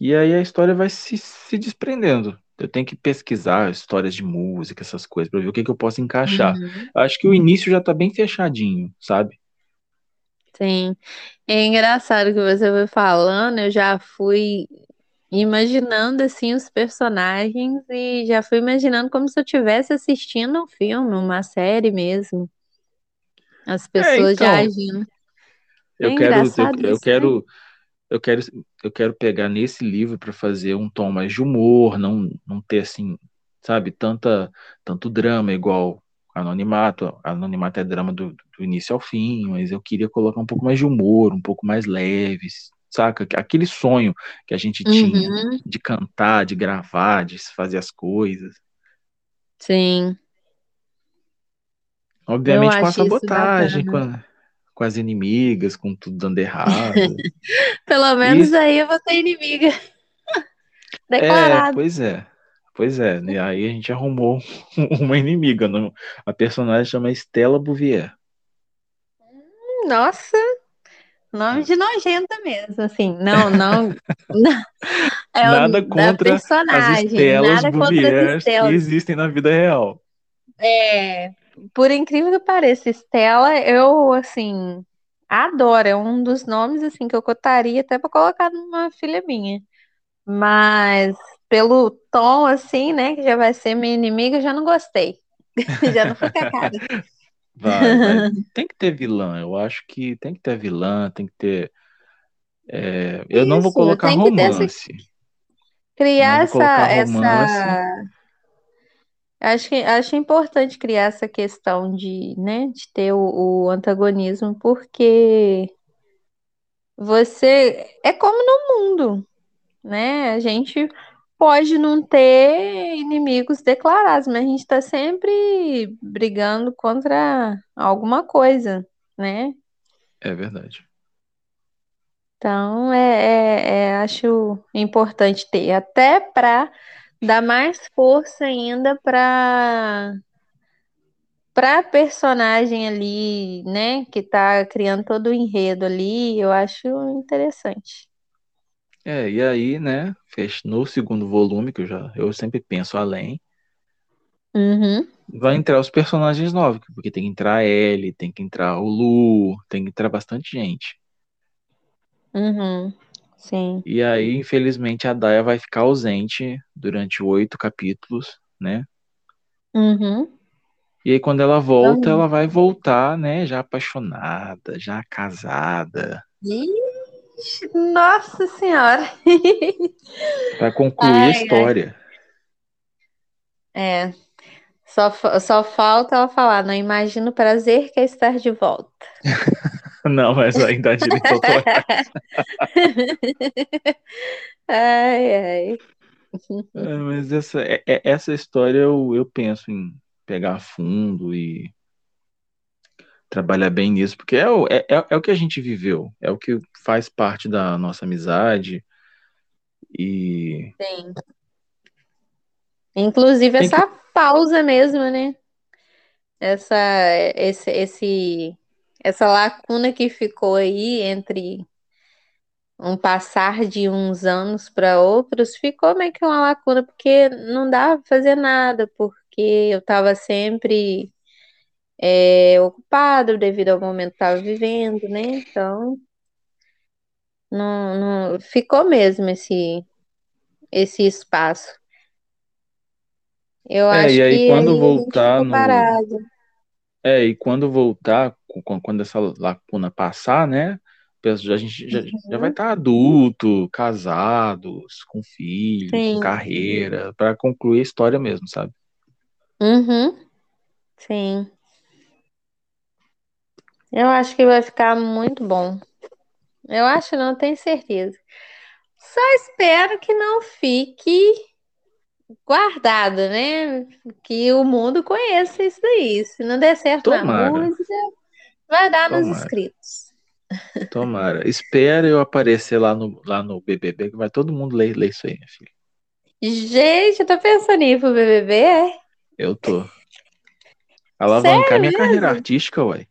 E aí a história vai se, se desprendendo. Eu tenho que pesquisar histórias de música, essas coisas, para ver o que, que eu posso encaixar. Uhum, acho que o início já tá bem fechadinho, sabe? sim. É engraçado que você foi falando, eu já fui imaginando assim os personagens e já fui imaginando como se eu estivesse assistindo um filme, uma série mesmo. As É, pessoas já então, agindo. É eu quero, eu, eu quero eu quero, eu quero pegar nesse livro para fazer um tom mais de humor, não, não ter assim, sabe, tanta, tanto drama igual Anonimato. Anonimato é drama do, do início ao fim, mas eu queria colocar um pouco mais de humor, um pouco mais leves, saca? Aquele sonho que a gente tinha Uhum, de cantar, de gravar, de fazer as coisas. sim, Obviamente com a sabotagem, com, a- com as inimigas, com tudo dando errado. Pelo menos Isso aí eu vou ter inimiga é, declarada. pois é. Pois é, e aí a gente arrumou uma inimiga. não- A personagem chama Stella Bouvier. Nossa, nome de nojenta mesmo, assim. Não, não. não. É o Nada da contra as personagem, Stellas nada contra as Bouviers que existem na vida real. É, por incrível que pareça, Estela, eu, assim, adoro. É um dos nomes, assim, que eu cotaria até pra colocar numa filha minha. Mas, pelo tom, assim, né, que já vai ser minha inimiga, eu já não gostei. Já não foi com a cara. Vai. Tem que ter vilã. Eu acho que tem que ter vilã, tem que ter. é, eu não vou Isso, colocar ter essa- romance. Criar Não vou colocar essa, romance. essa... Acho que, acho importante criar essa questão de, né, de ter o, o antagonismo, porque você é como no mundo, né? A gente pode não ter inimigos declarados, mas a gente está sempre brigando contra alguma coisa, né? É verdade. Então, é, é- é, acho importante ter, até para dar mais força ainda para para personagem ali, né, que tá criando todo o enredo ali, eu acho interessante. É, e aí, né, no segundo volume, que eu já eu sempre penso além, Uhum, vai entrar os personagens novos, porque tem que entrar a Ellie, tem que entrar o Lu, tem que entrar bastante gente. uhum, sim. E aí, infelizmente, a Daya vai ficar ausente durante oito capítulos, né? Uhum. E aí, quando ela volta, Uhum. ela vai voltar, né, já apaixonada, já casada, Ixi, Nossa Senhora! para concluir Ai, a ai. história. É, só, só falta ela falar, não imagino o prazer que é estar de volta. Não, mas ainda direito autoral. Ai, ai. É, mas essa, é- é- essa história eu, eu penso em pegar fundo e trabalhar bem nisso, porque é o, é, é, é o que a gente viveu, é o que faz parte da nossa amizade. E Sim. Inclusive Tem que- essa pausa mesmo, né? Essa, esse, esse, essa lacuna que ficou aí entre um passar de uns anos para outros, ficou meio que uma lacuna, porque não dava pra fazer nada, porque eu estava sempre é, ocupado devido ao momento que estava vivendo, né? Então, não, não, ficou mesmo esse, esse espaço. Eu É, acho e aí que quando voltar no- parado. é, e quando voltar, quando essa lacuna passar, né? A gente já, já vai estar adulto, casados, com filhos, Sim. com carreira, para concluir a história mesmo, sabe? Uhum. Sim. Eu acho que vai ficar muito bom. Eu acho, não tenho certeza. Só espero que não fique guardado, né? Que o mundo conheça isso daí. Se não der certo na Tomara. música, vai dar nos Tomara. inscritos. Tomara. Espera eu aparecer lá no, lá no BBB, que vai todo mundo ler, ler isso aí, minha filha. Gente, eu tô pensando em ir pro BBB, é? Eu tô. Alavancar Sério minha carreira artística, ué.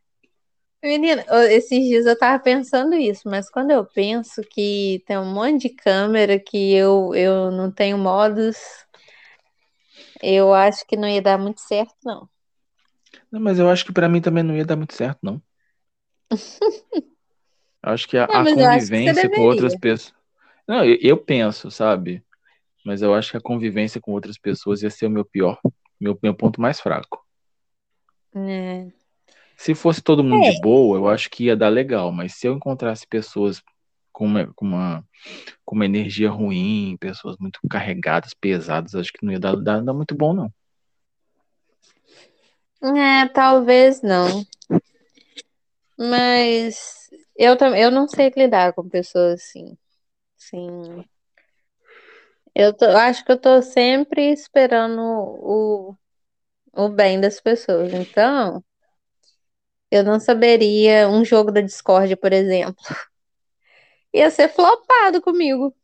Menina, esses dias eu tava pensando isso, mas quando eu penso que tem um monte de câmera que eu, eu não tenho modos, eu acho que não ia dar muito certo, não. Não, mas eu acho que pra mim também não ia dar muito certo, não. Acho que a, Não, a que convivência com outras pessoas. Não, eu, eu penso, sabe? Mas eu acho que a convivência com outras pessoas ia ser o meu pior, meu, meu ponto mais fraco. É. Se fosse todo mundo de boa, eu acho que ia dar legal, mas se eu encontrasse pessoas com uma, com uma, com uma energia ruim, pessoas muito carregadas, pesadas, acho que não ia dar, dar, dar muito bom, não. É, talvez não. Mas eu, tam- eu não sei lidar com pessoas assim. Sim. Eu tô- acho que eu tô sempre esperando o, o bem das pessoas. Então, eu não saberia um jogo da Discord, por exemplo. Ia ser flopado comigo.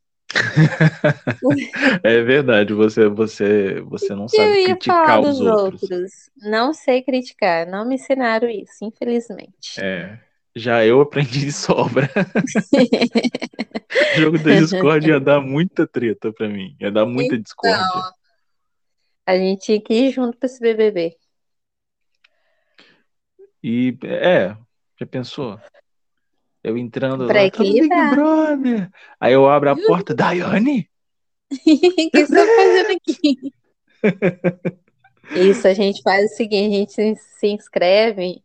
É verdade, você, você, você não que eu sabe ia criticar falar os dos outros. outros? Não sei criticar, não me ensinaram isso, infelizmente. É, já eu aprendi de sobra. O jogo da Discord ia dar muita treta pra mim, ia dar muita discórdia. Então, a gente tinha que ir junto pra esse BBB. E é, já pensou? Eu entrando Pra lá, no Big equilibrar. Brother. Aí eu abro a porta, Daiane? O que você tá fazendo aqui? Isso, a gente faz o seguinte, a gente se, inscreve,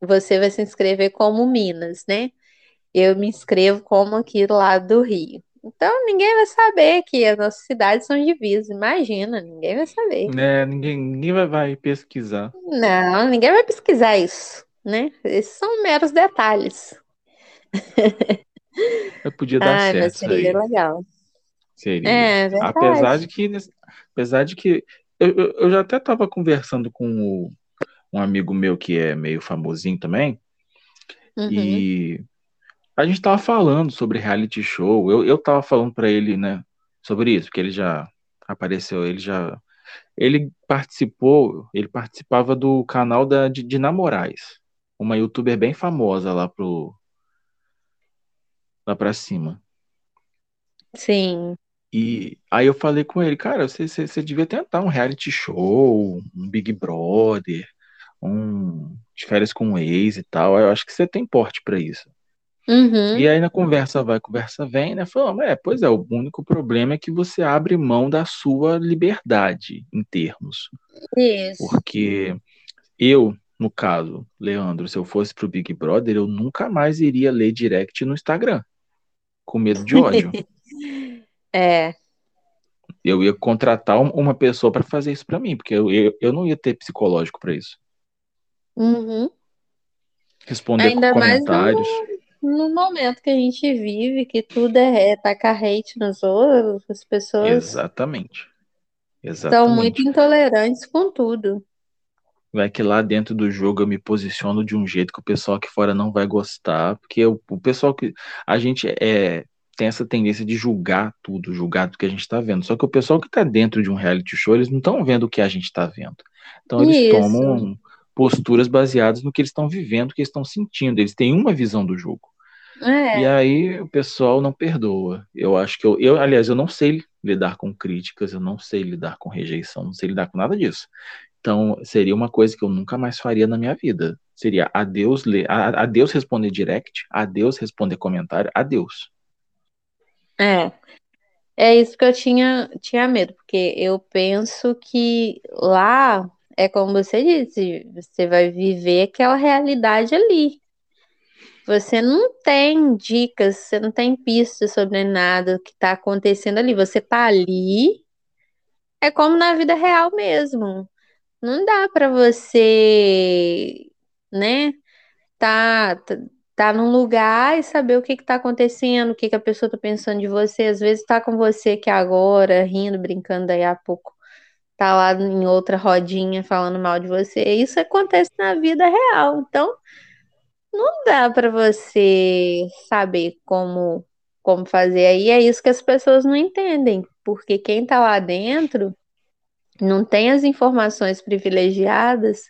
você vai se inscrever como Minas, né? Eu me inscrevo como aqui do lado do Rio. Então ninguém vai saber que as nossas cidades são divisas. Imagina, ninguém vai saber. É, ninguém, ninguém vai, vai pesquisar. Não, ninguém vai pesquisar isso, né? Esses são meros detalhes. Eu podia dar Ai, mas certo isso aí. seria legal. Seria. É. Apesar de que, apesar de que eu, eu, eu já até estava conversando com o- um amigo meu que é meio famosinho também, Uhum. e a gente tava falando sobre reality show. Eu, eu tava falando para ele, né, sobre isso, porque ele já apareceu, ele já ele participou, ele participava do canal da de Dina Moraes, uma youtuber bem famosa lá pro lá pra cima. Sim. E aí eu falei com ele, cara, você, você, você devia tentar um reality show, um Big Brother, um de férias com um ex e tal. Eu acho que você tem porte pra isso. Uhum. E aí na conversa vai, conversa vem, né? Falou, é, pois é, o único problema é que você abre mão da sua liberdade em termos. Isso. Porque eu, no caso, Leandro, se eu fosse pro Big Brother, eu nunca mais iria ler direct no Instagram, com medo de ódio. É. Eu ia contratar um- uma pessoa para fazer isso para mim, porque eu, eu, eu não ia ter psicológico para isso. Uhum. Responder com Ainda mais comentários. No momento que a gente vive, que tudo é, é tacar hate nos outros, as pessoas Exatamente. são muito Exatamente. intolerantes com tudo. Vai que lá dentro do jogo eu me posiciono de um jeito que o pessoal aqui fora não vai gostar, porque o, o pessoal que. A gente é, tem essa tendência de julgar tudo, julgar tudo que a gente está vendo. Só que o pessoal que está dentro de um reality show, eles não estão vendo o que a gente está vendo. Então eles Isso. tomam posturas baseadas no que eles estão vivendo, o que eles estão sentindo. Eles têm uma visão do jogo. É. E aí o pessoal não perdoa. Eu acho que eu, eu, aliás, eu não sei lidar com críticas, eu não sei lidar com rejeição, não sei lidar com nada disso. Então, seria uma coisa que eu nunca mais faria na minha vida. Seria a Deus, ler, Deus responder direct, a Deus responder comentário, a Deus. É. É isso que eu tinha, tinha medo, porque eu penso que lá é como você disse, você vai viver aquela realidade ali. Você não tem dicas, você não tem pistas sobre nada que está acontecendo ali. Você tá ali, é como na vida real mesmo. Não dá para você, né, tá, tá, tá num lugar e saber o que que tá acontecendo, o que que a pessoa tá pensando de você. Às vezes tá com você aqui agora, rindo, brincando, daí a pouco tá lá em outra rodinha falando mal de você. Isso acontece na vida real. Então, não dá para você saber como como fazer. Aí é isso que as pessoas não entendem, porque quem tá lá dentro não tem as informações privilegiadas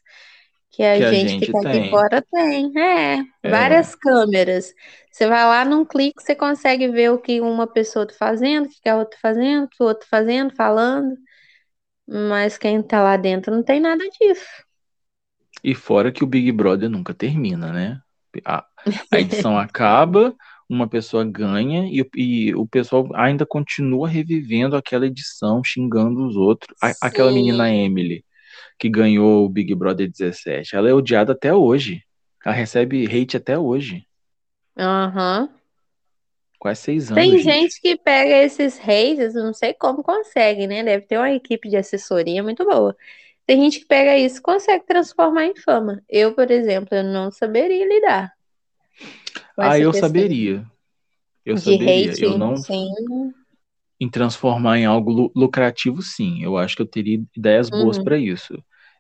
que a Que a gente gente que tá aqui fora tem. É, É. várias câmeras. Você vai lá num clique, você consegue ver o que uma pessoa tá fazendo, o que a outra tá fazendo, o que o outro tá fazendo, falando. Mas quem tá lá dentro não tem nada disso. E fora que o Big Brother nunca termina, né? A, a edição acaba, uma pessoa ganha e, e o pessoal ainda continua revivendo aquela edição, xingando os outros. A- aquela menina Emily, que ganhou o Big Brother 17, ela é odiada até hoje. Ela recebe hate até hoje. Aham. Quase seis anos, Tem gente. gente que pega esses haters, não sei como consegue, né? Deve ter uma equipe de assessoria muito boa. Tem gente que pega isso e consegue transformar em fama. Eu, por exemplo, eu não saberia lidar Ah, eu saberia. Eu saberia. hate, Eu não sim. em transformar em algo lu- lucrativo, sim. Eu acho que eu teria ideias boas Uhum. para isso.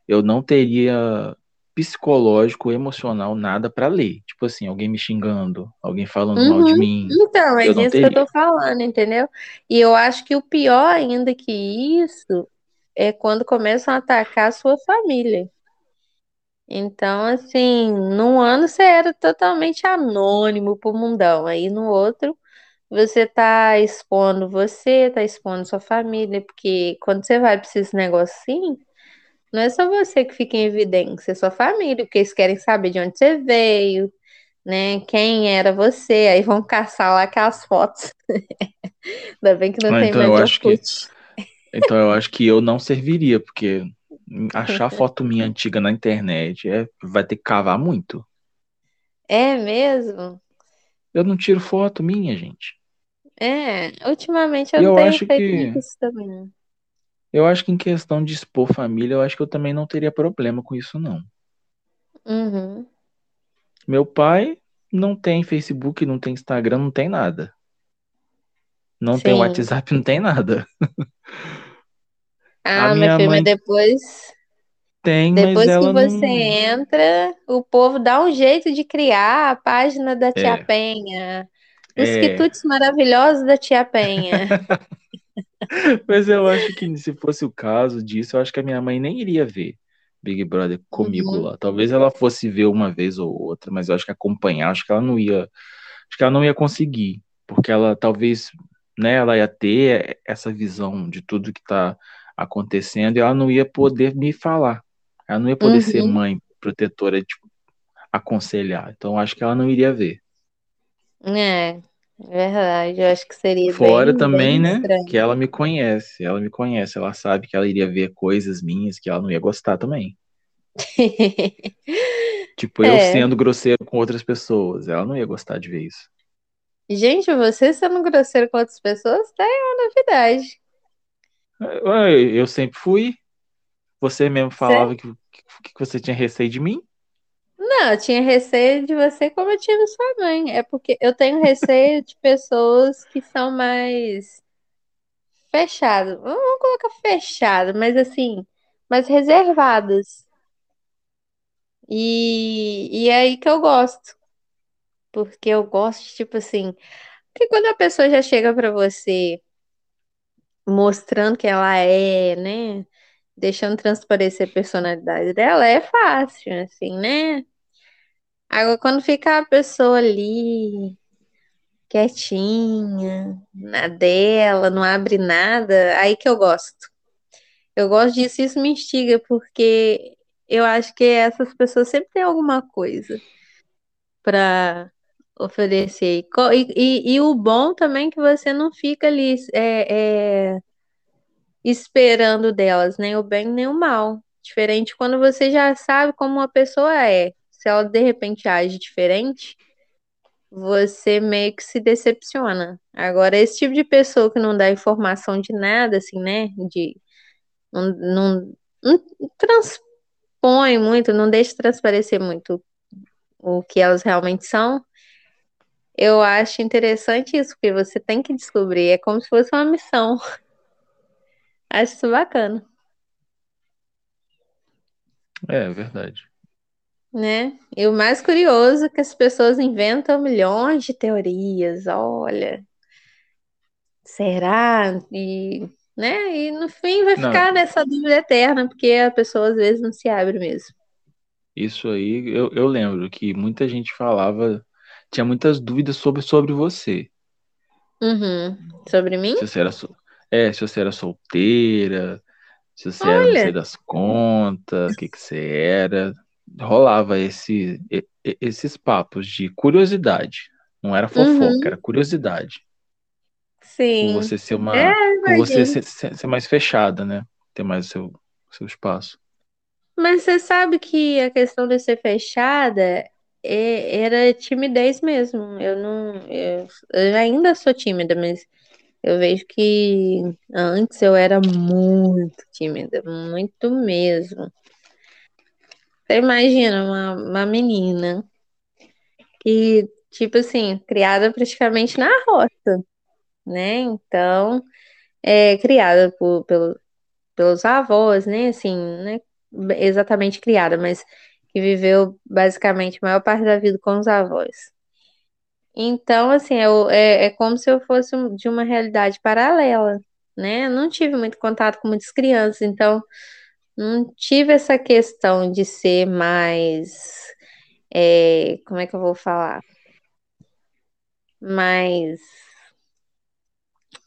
Eu não teria psicológico, emocional, nada para ler. Tipo assim, alguém me xingando, alguém falando uhum. mal de mim. Então, é disso que eu tô falando, entendeu? E eu acho que o pior ainda que isso é quando começam a atacar a sua família. Então, assim, num ano você era totalmente anônimo pro mundão, aí no outro você tá expondo você, tá expondo sua família, porque quando você vai pra esses assim, não é só você que fica em evidência, é sua família, porque eles querem saber de onde você veio, né? Quem era você, aí vão caçar lá aquelas fotos. Ainda bem que não ah, tem então mais eu que, Então eu acho que eu não serviria, porque achar foto minha antiga na internet é, vai ter que cavar muito. É mesmo? Eu não tiro foto minha, gente. É, ultimamente eu, eu não tenho feito que... isso também. Eu acho que em questão de expor família, eu acho que eu também não teria problema com isso, não. Uhum. Meu pai não tem Facebook, não tem Instagram, não tem nada. Não Sim. tem WhatsApp, não tem nada. Ah, a minha filha, mãe depois. Tem, depois mas que você não... entra, o povo dá um jeito de criar a página da Tia é. Penha. Os é. quitutes maravilhosos da Tia Penha. Mas eu acho que se fosse o caso disso, eu acho que a minha mãe nem iria ver Big Brother comigo uhum. lá. Talvez ela fosse ver uma vez ou outra, mas eu acho que acompanhar, acho que ela não ia, acho que ela não ia conseguir, porque ela talvez, né, ela ia ter essa visão de tudo que tá acontecendo e ela não ia poder me falar. Ela não ia poder uhum. ser mãe protetora, tipo, aconselhar. Então acho que ela não iria ver. É, Verdade, eu acho que seria Fora bem, também, bem né? estranho. Que ela me conhece. Ela me conhece. Ela sabe que ela iria ver coisas minhas que ela não ia gostar também. Tipo, eu É. sendo grosseiro com outras pessoas. Ela não ia gostar de ver isso. Gente, você sendo grosseiro com outras pessoas, tá aí uma novidade. Eu, eu sempre fui. Você mesmo falava que, que você tinha receio de mim. Não, eu tinha receio de você como eu tive sua mãe. É porque eu tenho receio de pessoas que são mais fechadas. Vamos colocar fechado, mas assim, mais reservadas. E, e é aí que eu gosto. Porque eu gosto, tipo assim. Porque quando a pessoa já chega pra você mostrando que ela é, né? Deixando transparecer a personalidade dela, é fácil, assim, né? Agora, quando fica a pessoa ali, quietinha, na dela, não abre nada, aí que eu gosto. Eu gosto disso, isso me instiga, porque eu acho que essas pessoas sempre têm alguma coisa para oferecer. E, e- e o bom também é que você não fica ali é, é, esperando delas, nem o bem nem o mal. Diferente quando você já sabe como uma pessoa é. Se ela de repente age diferente, você meio que se decepciona. Agora, esse tipo de pessoa que não dá informação de nada, assim, né? De, não, não, não transpõe muito, não deixa transparecer muito o que elas realmente são. Eu acho interessante isso, porque você tem que descobrir. É como se fosse uma missão. Acho isso bacana, É, verdade. né? E o mais curioso é que as pessoas inventam milhões de teorias. Olha, será? E, né? E no fim vai Não, ficar nessa dúvida eterna, porque a pessoa às vezes não se abre mesmo. isso aí eu, eu lembro que muita gente falava, tinha muitas dúvidas sobre, sobre você. Uhum. Sobre mim? Se você era, sol- é, se você era solteira, se você era não sei Olha, das contas, o que que você era. Rolava esse, esses papos de curiosidade. Não era fofoca, uhum. era curiosidade. Por Sim. você ser É, uma, por você ser, ser- mais fechada, né? Ter mais o seu, seu espaço. Mas você sabe que a questão de ser fechada é- era timidez mesmo. Eu não, eu, eu ainda sou tímida, mas eu vejo que antes eu era muito tímida, muito mesmo. Você imagina uma, uma menina que, tipo assim, criada praticamente na roça, né? Então, é criada por, pelo, pelos avós, né? Assim, né? Exatamente criada, mas que viveu basicamente a maior parte da vida com os avós. Então, assim, o- é, é como se eu fosse de uma realidade paralela, né? Eu não tive muito contato com muitas crianças, então não tive essa questão de ser mais, é, como é que eu vou falar? Mais,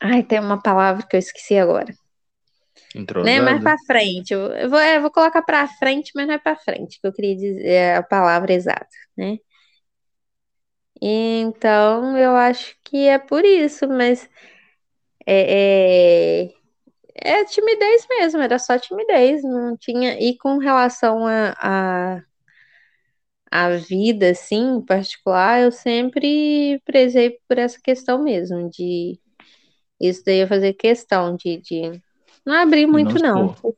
ai, tem uma palavra que eu esqueci agora. Né? Mais pra frente. Eu vou, é, eu vou colocar pra frente, mas não é pra frente, que eu queria dizer é a palavra exata, né? Então, eu acho que é por isso, mas é, é, é timidez mesmo, era só timidez, não tinha. E com relação a, a, a vida, assim, em particular, eu sempre prezei por essa questão mesmo, de isso daí eu fazer questão de, de não não muito, não. expor.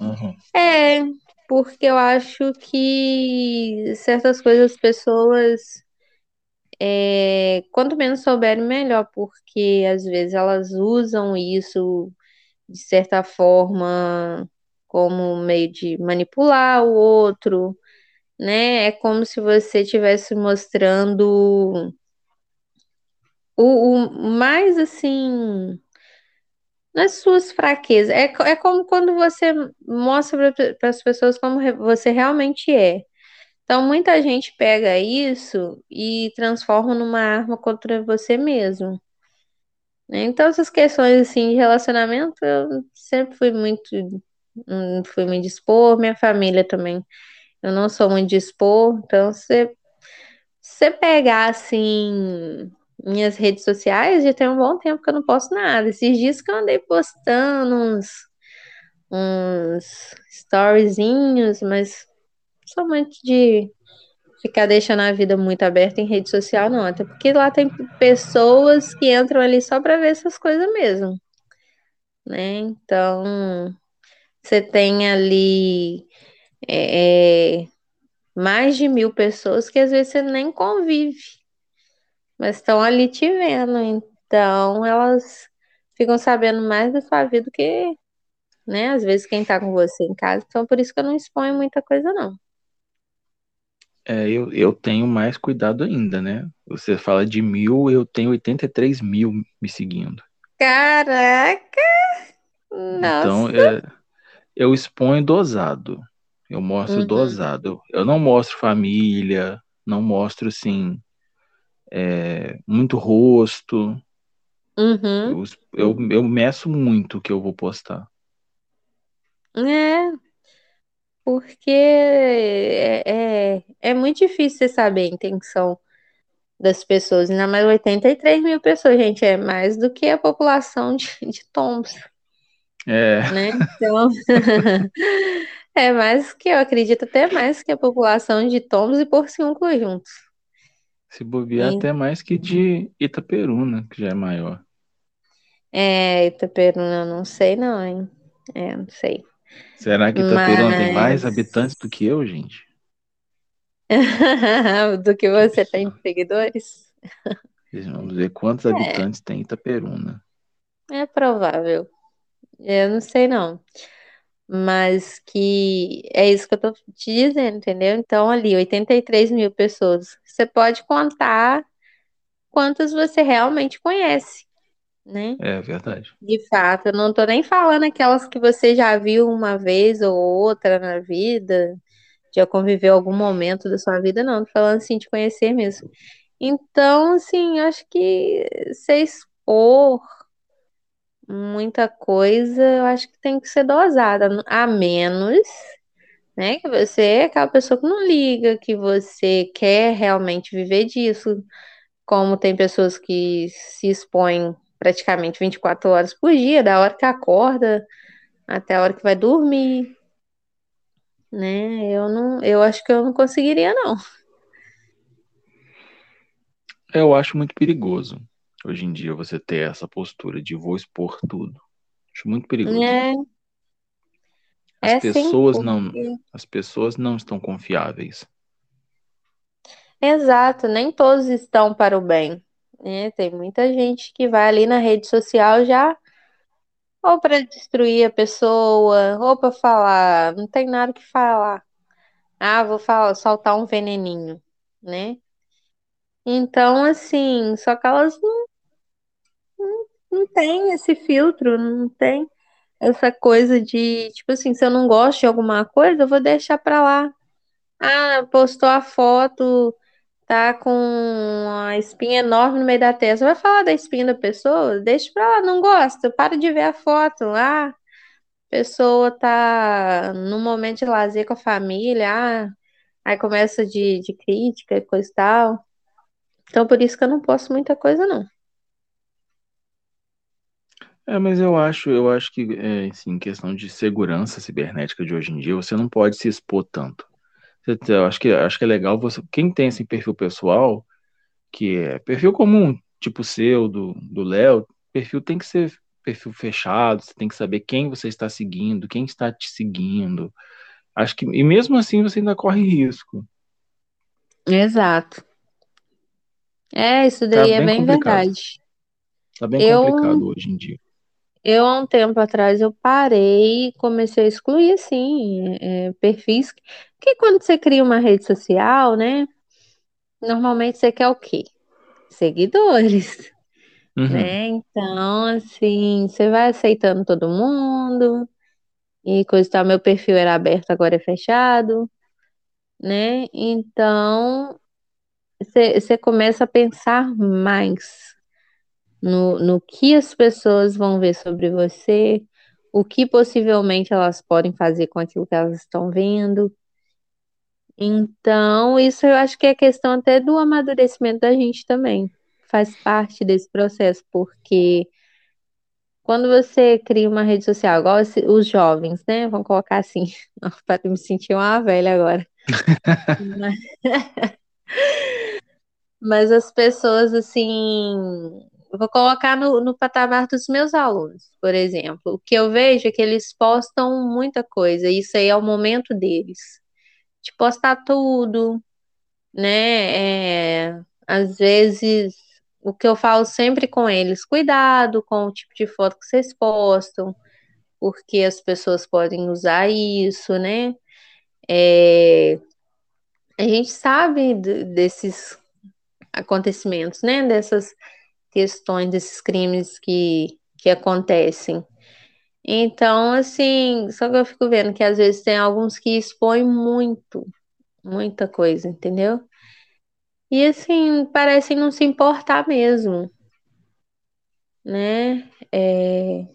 Uhum. É, porque eu acho que certas coisas as pessoas, é, quanto menos souberem, melhor, porque às vezes elas usam isso de certa forma como meio de manipular o outro, né? É como se você estivesse mostrando o, o mais assim nas suas fraquezas. É, é como quando você mostra para as pessoas como você realmente é. Então, muita gente pega isso e transforma numa arma contra você mesmo. Então, essas questões assim de relacionamento, eu sempre fui muito, não fui muito de expor, minha família também. Eu não sou muito de expor, então você, você pegar assim minhas redes sociais, já tem um bom tempo que eu não posto nada. Esses dias que eu andei postando uns, uns storyzinhos, mas sou muito de ficar deixando a vida muito aberta em rede social, não. Até porque lá tem pessoas que entram ali só para ver essas coisas mesmo, né? Então, você tem ali é, é, mais de mil pessoas que às vezes você nem convive, mas estão ali te vendo. Então, elas ficam sabendo mais da sua vida do que, né? Às vezes quem tá com você em casa. Então, por isso que eu não exponho muita coisa, não. É, eu, eu tenho mais cuidado ainda, né? Você fala de mil, eu tenho 83 mil me seguindo. Caraca! Então, Nossa! é, eu exponho dosado. Eu mostro Uhum, dosado. Eu, eu não mostro família, não mostro, assim, é, muito rosto. uhum. Eu, eu, eu meço muito o que eu vou postar. É, porque é, é, é muito difícil você saber a intenção das pessoas, ainda mais 83 mil pessoas, gente, é mais do que a população de, de Tombos, É, né? Então, é mais que, eu acredito até mais que a população de Tombos e Porciúncula juntos. Se bobear E, até mais que de Itaperuna, que já é maior. é, Itaperuna, não sei não, hein? É, não sei. Será que Itaperuna tem mais Mas habitantes do que eu, gente? do que você tem de seguidores? Vamos ver quantos É, habitantes tem Itaperuna. é provável. Eu não sei não. Mas que é isso que eu tô te dizendo, entendeu? Então, ali, 83 mil pessoas. Você pode contar quantas você realmente conhece, né? É verdade. De fato, eu não tô nem falando aquelas que você já viu uma vez ou outra na vida, já conviveu algum momento da sua vida, não. Tô falando assim de conhecer mesmo. Então, assim, acho que você expor muita coisa, eu acho que tem que ser dosada, a menos né? Que você é aquela pessoa que não liga, que você quer realmente viver disso, como tem pessoas que se expõem praticamente 24 horas por dia, da hora que acorda até a hora que vai dormir, né? Eu não, eu acho que eu não conseguiria, não. Eu acho muito perigoso hoje em dia você ter essa postura de vou expor tudo. Acho muito perigoso. É, As é sim, pessoas não, as pessoas não estão confiáveis. Exato, nem todos estão para o bem, né? Tem muita gente que vai ali na rede social já ou para destruir a pessoa, ou para falar, não tem nada que falar. Ah, vou falar, soltar um veneninho, né? Então, assim, só que elas não, não têm esse filtro, não tem essa coisa de, tipo assim, se eu não gosto de alguma coisa, eu vou deixar pra lá. Ah, postou a foto, tá com a espinha enorme no meio da testa. Vai falar da espinha da pessoa? Deixa pra lá, não gosta, para de ver a foto. Ah, pessoa tá num momento de lazer com a família, ah, aí começa de, de crítica e coisa e tal. Então, por isso que eu não posto muita coisa, não. É, mas eu acho, eu acho que, é, assim, questão de segurança cibernética de hoje em dia, você não pode se expor tanto. Você- Eu acho que, acho que é legal você, quem tem esse perfil pessoal, que é perfil comum, tipo o seu, do do Léo, perfil tem que ser perfil fechado, você tem que saber quem você está seguindo, quem está te seguindo. Acho que, e mesmo assim você ainda corre risco. Exato. É, isso Tá daí é bem bem complicado. verdade. Tá bem Eu, complicado hoje em dia. Eu, há um tempo atrás, eu parei e comecei a excluir, assim, é, perfis. Porque quando você cria uma rede social, né? Normalmente você quer o quê? Seguidores, Uhum. né? Então, assim, você vai aceitando todo mundo e coisa tal. Meu perfil era aberto, agora é fechado, né? Então, você começa a pensar mais no, no que as pessoas vão ver sobre você, o que possivelmente elas podem fazer com aquilo que elas estão vendo. Então, isso eu acho que é questão até do amadurecimento da gente também. Faz parte desse processo, porque quando você cria uma rede social, igual os jovens, né? Vamos colocar assim, para me sentir uma velha agora. Mas as pessoas, assim, vou colocar no, no patamar dos meus alunos, por exemplo. O que eu vejo é que eles postam muita coisa, isso aí é o momento deles. De postar tudo, né? É, às vezes, o que eu falo sempre com eles, cuidado com o tipo de foto que vocês postam, porque as pessoas podem usar isso, né? É, a gente sabe de- desses acontecimentos, né? Dessas questões, desses crimes que, que acontecem. Então, assim, só que eu fico vendo que às vezes tem alguns que expõem muito, muita coisa, entendeu? E assim, parecem não se importar mesmo, né? É,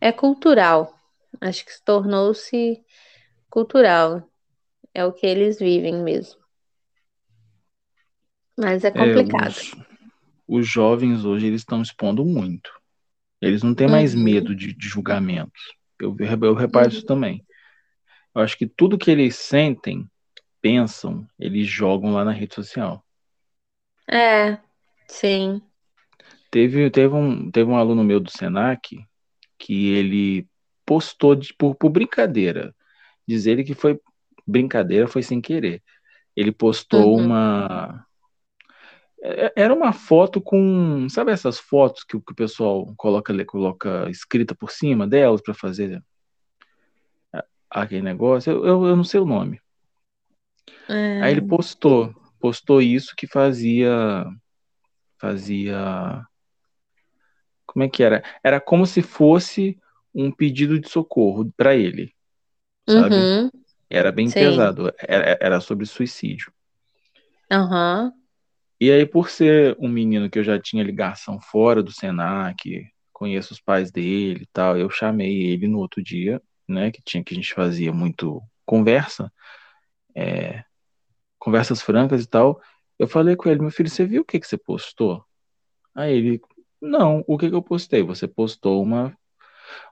é cultural. Acho que se tornou-se cultural. É o que eles vivem mesmo. Mas é É, complicado. os, os jovens hoje eles estão expondo muito. Eles não têm mais Uhum, medo de, de julgamentos. Eu, eu reparo isso uhum. também. Eu acho que tudo que eles sentem, pensam, eles jogam lá na rede social. É, sim. Teve, teve, um, teve um aluno meu do Senac que ele postou de, por, por brincadeira. Diz ele que foi brincadeira, foi sem querer. Ele postou Uhum, uma. É- Era uma foto com. Sabe essas fotos que, o que o pessoal coloca, coloca escrita por cima delas para fazer aquele negócio? Eu, eu, eu não sei o nome. Aí ele é, postou, postou isso que fazia, fazia, como é que era? Era como se fosse um pedido de socorro para ele, sabe? uhum, Era bem sim. pesado, era, era sobre suicídio. Aham, E aí, por ser um menino que eu já tinha ligação fora do Senac, conheço os pais dele e tal, eu chamei ele no outro dia, né, que tinha que a gente fazia muito conversa, conversas francas e tal. Eu falei com ele, meu filho, você viu o que que você postou? Aí ele, não, o que que eu postei? Você postou uma,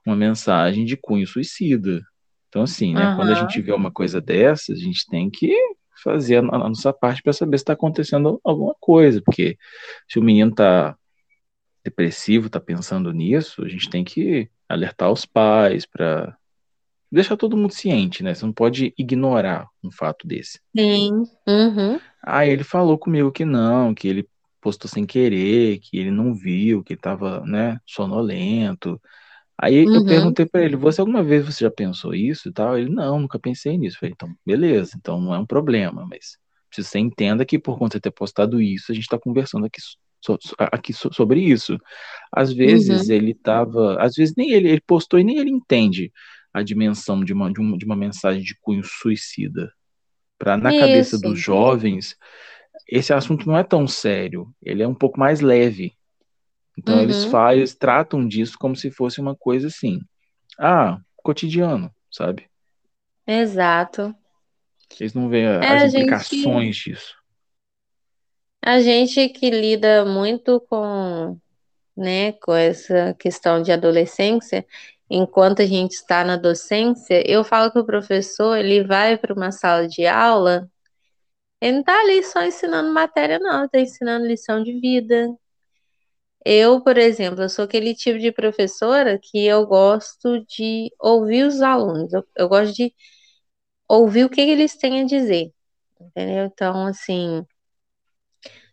uma mensagem de cunho suicida. Então, assim, né, quando a gente vê uma coisa dessa, a gente tem que fazer a, a nossa parte para saber se está acontecendo alguma coisa, porque se o menino está depressivo, está pensando nisso, a gente tem que alertar os pais para deixar todo mundo ciente, né? Você não pode ignorar um fato desse. sim. Uhum, Aí ele falou comigo que não, que ele postou sem querer, que ele não viu, que estava, né, sonolento. Aí eu Uhum. perguntei pra ele, você alguma vez você já pensou isso e tal? Ele, não, nunca pensei nisso. Eu falei, então, beleza, então não é um problema, mas você entenda que por conta de ter postado isso, a gente tá conversando aqui, so- aqui so- sobre isso. Às vezes Uhum. ele tava, às vezes nem ele, ele postou e nem ele entende a dimensão de uma, de uma, de uma mensagem de cunho suicida. Pra, na cabeça Isso. dos jovens, esse assunto não é tão sério, ele é um pouco mais leve. Então eles Uhum. fazem, eles tratam disso como se fosse uma coisa assim, ah, cotidiano, sabe? Exato. Eles não veem É, as a gente, implicações disso. a gente que lida muito com, né, com essa questão de adolescência, enquanto a gente está na docência, eu falo que o professor, ele vai para uma sala de aula, ele não está ali só ensinando matéria, não, está ensinando lição de vida. Eu, por exemplo, eu sou aquele tipo de professora que eu gosto de ouvir os alunos, eu, eu gosto de ouvir o que eles têm a dizer, entendeu? Então, assim,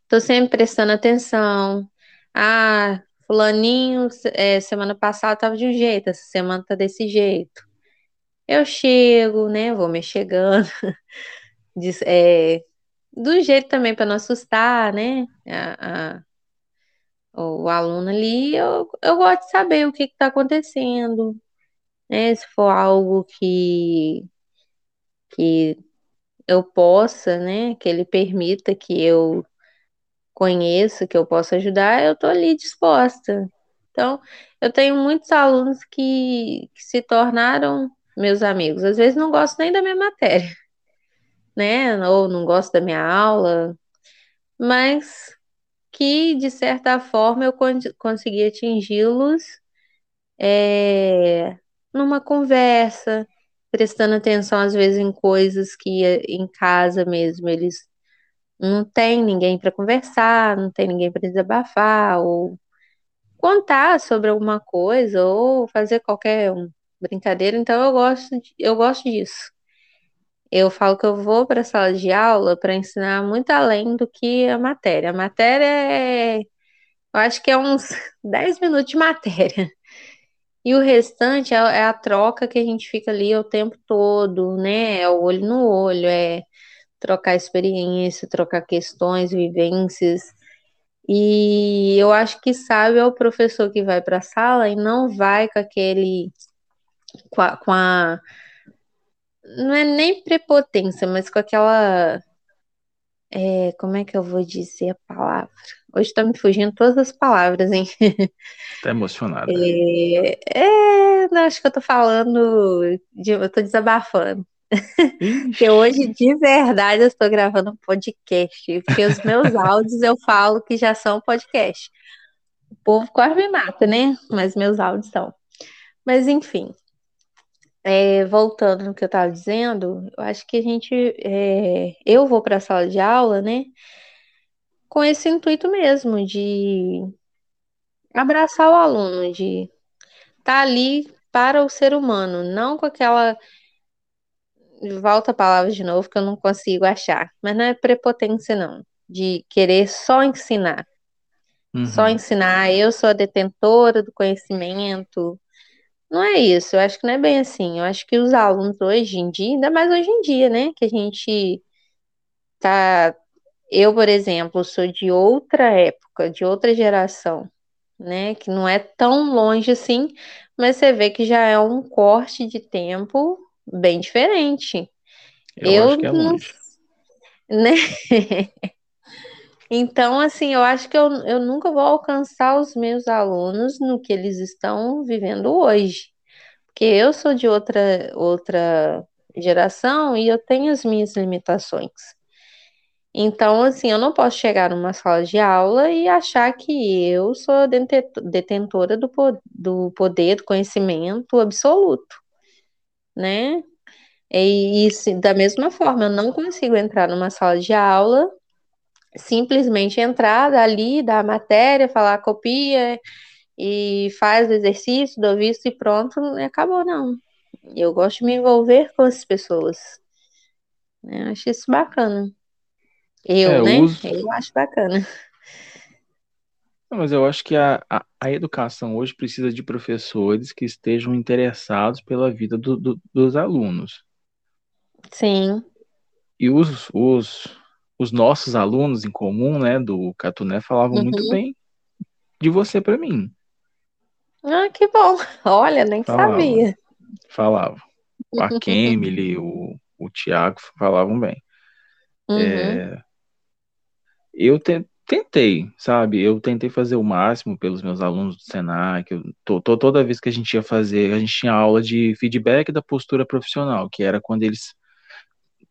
tô sempre prestando atenção. Ah, fulaninho, é, semana passada tava de um jeito, essa semana tá desse jeito. Eu chego, né? Vou me chegando, é, do jeito também para não assustar, né? A, a- o aluno ali, eu, eu gosto de saber o que que tá acontecendo, né? Se for algo que, que eu possa, né? Que ele permita que eu conheça, que eu possa ajudar, eu tô ali disposta. Então, eu tenho muitos alunos que, que se tornaram meus amigos. Às vezes não gostam nem da minha matéria, né? Ou não gostam da minha aula, mas que, de certa forma, eu con consegui atingi-los é, numa conversa, prestando atenção, às vezes, em coisas que em casa mesmo eles não têm ninguém para conversar, não tem ninguém para desabafar, ou contar sobre alguma coisa, ou fazer qualquer brincadeira. Então, eu gosto, de- eu gosto disso. Eu falo que eu vou para a sala de aula para ensinar muito além do que a matéria. A matéria é, eu acho que é uns 10 minutos de matéria. E o restante é, é a troca que a gente fica ali o tempo todo, né? É o olho no olho, é trocar experiência, trocar questões, vivências. E eu acho que sabe é o professor que vai para a sala e não vai com aquele com a, com a não é nem prepotência, mas com aquela é, como é que eu vou dizer a palavra? Hoje tá me fugindo todas as palavras, hein? Tá emocionada. É, é, não, acho que eu tô falando, de, eu tô desabafando. Porque hoje, de verdade, eu estou gravando um podcast. Porque os meus áudios eu falo que já são podcast. O povo quase me mata, né? Mas meus áudios são. Mas, enfim. É, voltando no que eu estava dizendo, eu acho que a gente. é, eu vou para a sala de aula, né? Com esse intuito mesmo, de abraçar o aluno, de estar ali para o ser humano, não com aquela Volta a palavra de novo que eu não consigo achar. Mas não é prepotência, não. De querer só ensinar. Só Uhum. ensinar. Eu sou a detentora do conhecimento. Não é isso. Eu acho que não é bem assim. Eu acho que os alunos hoje em dia, ainda mais hoje em dia, né? Que a gente tá. Eu, por exemplo, sou de outra época, de outra geração, né? Que não é tão longe assim, mas você vê que já é um corte de tempo bem diferente. Eu, Eu acho que é não longe. né? Então, assim, eu acho que eu, eu nunca vou alcançar os meus alunos no que eles estão vivendo hoje. Porque eu sou de outra, outra geração e eu tenho as minhas limitações. Então, assim, eu não posso chegar numa sala de aula e achar que eu sou detentora do, do poder, do conhecimento absoluto, né? E, se- da mesma forma, eu não consigo entrar numa sala de aula simplesmente entrar ali, dar a matéria, falar copia e faz o exercício, dou visto e pronto, e acabou, não. Eu gosto de me envolver com as pessoas. né? Eu acho isso bacana. É, Eu, eu né? uso, Eu acho bacana. Não, mas eu acho que a, a, a educação hoje precisa de professores que estejam interessados pela vida do, do, dos alunos. Sim. E os, os, os nossos alunos em comum, né, do Catuné, falavam muito Uhum. bem de você para mim. Ah, que bom. Olha, nem Falava. sabia. Falavam. A Kemily, o, o Tiago falavam bem. Uhum. É, eu te- tentei, sabe? Eu tentei fazer o máximo pelos meus alunos do Senac. Eu, to- to- toda vez que a gente ia fazer, a gente tinha aula de feedback da postura profissional, que era quando eles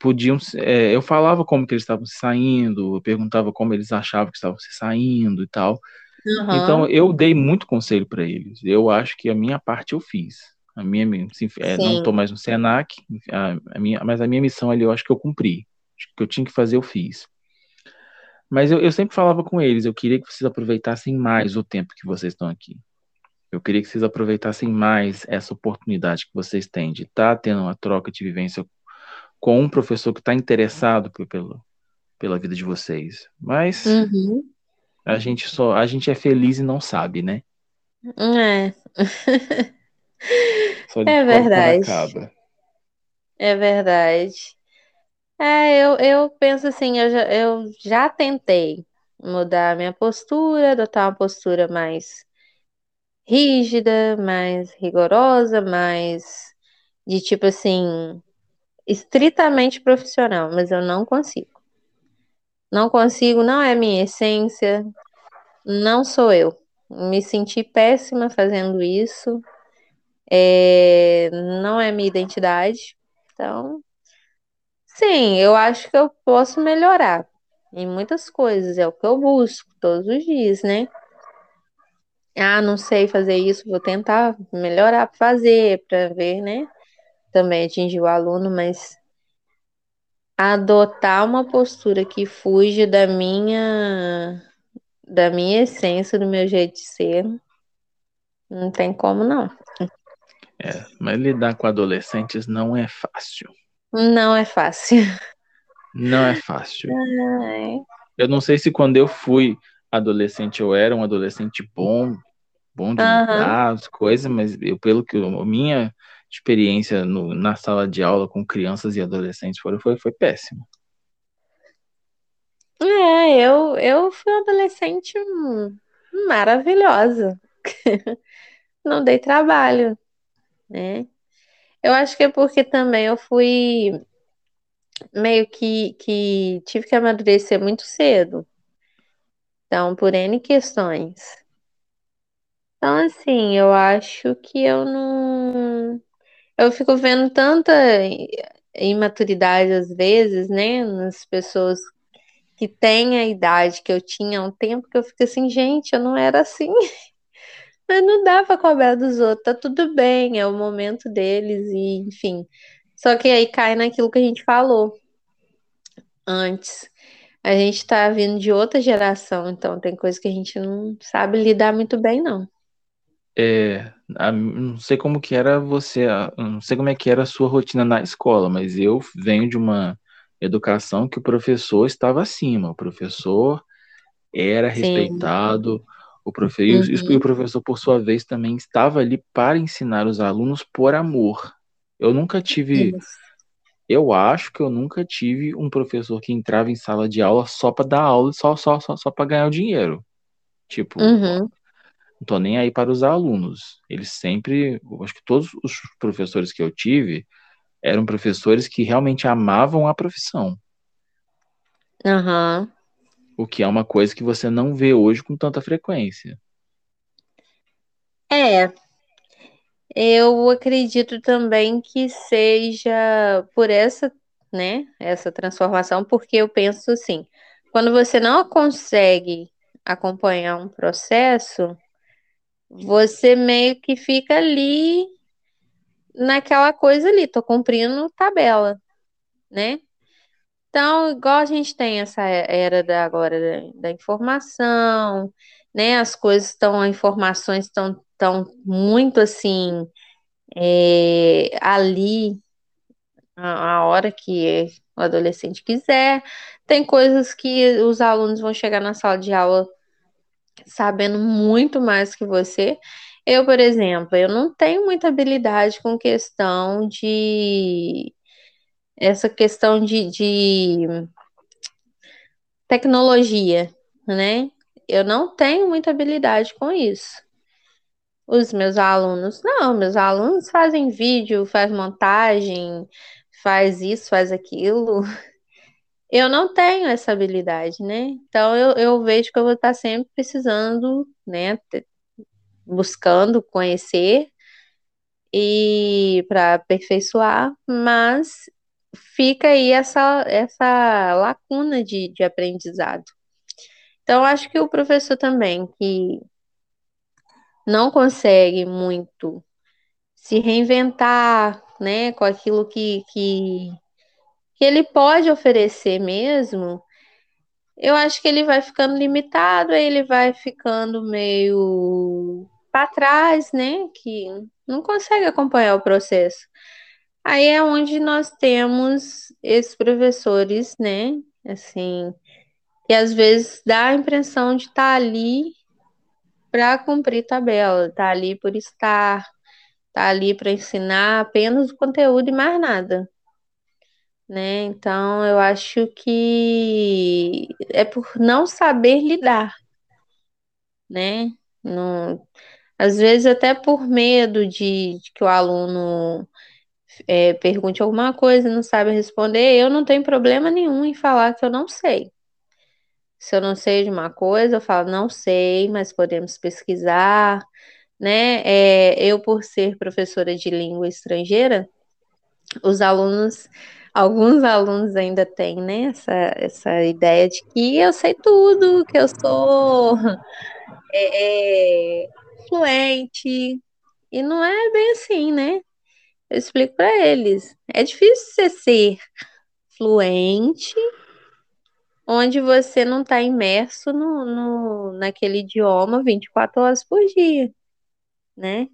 podiam. é, eu falava como que eles estavam se saindo, eu perguntava como eles achavam que estavam se saindo e tal. Aham. Então eu dei muito conselho para eles. Eu acho que a minha parte eu fiz. A minha, assim, é, não estou mais no Senac, a, a minha, mas a minha missão ali eu acho que eu cumpri. O que eu tinha que fazer eu fiz. Mas eu, eu sempre falava com eles, eu queria que vocês aproveitassem mais o tempo que vocês estão aqui. Eu queria que vocês aproveitassem mais essa oportunidade que vocês têm de estar tendo uma troca de vivência com um professor que está interessado pe- pelo, pela vida de vocês. Mas Uhum. a gente só, a gente é feliz e não sabe, né? É. Só É verdade. É verdade. É, eu, eu penso assim, eu já, eu já tentei mudar a minha postura, adotar uma postura mais rígida, mais rigorosa, mais de tipo assim, estritamente profissional, mas eu não consigo. Não consigo, não é minha essência, não sou eu. Me senti péssima fazendo isso, é, não é minha identidade. Então, sim, eu acho que eu posso melhorar em muitas coisas, é o que eu busco todos os dias, né? Ah, não sei fazer isso, vou tentar melhorar fazer, para ver, né? Também atingir o aluno, mas adotar uma postura que fuja da minha da minha essência, do meu jeito de ser, não tem como não. É, mas lidar com adolescentes não é fácil. Não é fácil. Não é fácil. Ai, Eu não sei se quando eu fui adolescente eu era um adolescente bom, bom de Aham. lidar as coisas, mas eu, pelo que eu- minha experiência no- na sala de aula com crianças e adolescentes foi, foi, foi péssima. É, eu, eu fui uma adolescente maravilhosa. Não dei trabalho, né? Eu acho que é porque também eu fui meio que, que tive que amadurecer muito cedo. Então, por N questões. Então, assim, eu acho que eu não. Eu fico vendo tanta imaturidade às vezes, né, nas pessoas que têm a idade que eu tinha há um tempo, que eu fico assim, gente, eu não era assim. Mas não dá pra cobrar dos outros, tá tudo bem, é o momento deles, e enfim. Só que aí cai naquilo que a gente falou antes. A gente tá vindo de outra geração, então tem coisa que a gente não sabe lidar muito bem, não. É, a- não sei como que era você, a- não sei como é que era a sua rotina na escola, mas eu venho de uma educação que o professor estava acima, o professor era Sim. respeitado, o profe- e o- e Uhum. o professor, por sua vez, também estava ali para ensinar os alunos por amor. Eu nunca tive, Isso. eu acho que eu nunca tive um professor que entrava em sala de aula só para dar aula, só, só, só, só para ganhar o dinheiro. Tipo, Uhum. Não tô nem aí para os alunos. Eles sempre, acho que todos os professores que eu tive eram professores que realmente amavam a profissão, Aham. o que é uma coisa que você não vê hoje com tanta frequência. É, eu acredito também que seja por essa, né, essa transformação, porque eu penso assim, quando você não consegue acompanhar um processo, você meio que fica ali naquela coisa ali, tô cumprindo tabela, né? Então, igual a gente tem essa era da agora da, da informação, né? As coisas estão, as informações estão tão muito assim é, ali a, a hora que o adolescente quiser. Tem coisas que os alunos vão chegar na sala de aula sabendo muito mais que você. Eu, por exemplo, eu não tenho muita habilidade com questão de essa questão de, de tecnologia, né? Eu não tenho muita habilidade com isso. Os meus alunos, não, meus alunos fazem vídeo, faz montagem, faz isso, faz aquilo. Eu não tenho essa habilidade, né? Então eu, eu vejo que eu vou estar sempre precisando, né? Buscando conhecer e para aperfeiçoar, mas fica aí essa, essa lacuna de, de aprendizado. Então, acho que o professor também, que não consegue muito se reinventar, né, com aquilo que, que, que ele pode oferecer mesmo, eu acho que ele vai ficando limitado, ele vai ficando meio para trás, né, que não consegue acompanhar o processo. Aí é onde nós temos esses professores, né, assim, que às vezes dá a impressão de estar tá ali para cumprir tabela, tá ali por estar, tá ali para ensinar apenas o conteúdo e mais nada. Né? Então eu acho que é por não saber lidar, né? Não, às vezes até por medo de, de que o aluno é, pergunte alguma coisa e não sabe responder, eu não tenho problema nenhum em falar que eu não sei. Se eu não sei de uma coisa, eu falo, não sei, mas podemos pesquisar, né? É, eu, por ser professora de língua estrangeira, os alunos, alguns alunos ainda têm, né, essa, essa ideia de que eu sei tudo, que eu sou é, é, fluente, e não é bem assim, né? Eu explico para eles. É difícil você ser fluente onde você não está imerso no, no, naquele idioma 24 horas por dia, né?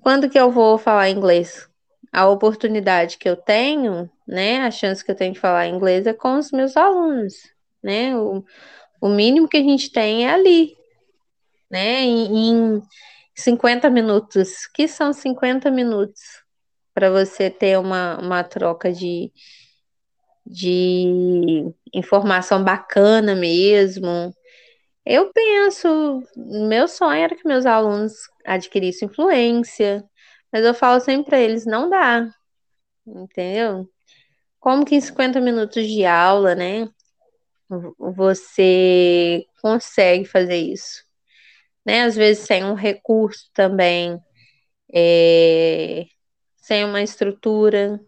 Quando que eu vou falar inglês? A oportunidade que eu tenho, né? A chance que eu tenho de falar inglês é com os meus alunos, né? O, o mínimo que a gente tem é ali, né? Em, em 50 minutos. que são 50 minutos? Para você ter uma, uma troca de, de informação bacana mesmo. Eu penso, meu sonho era que meus alunos adquirissem influência, mas eu falo sempre para eles, não dá, entendeu? Como que em 50 minutos de aula, né, você consegue fazer isso? Né? Às vezes sem um recurso também, é, sem uma estrutura,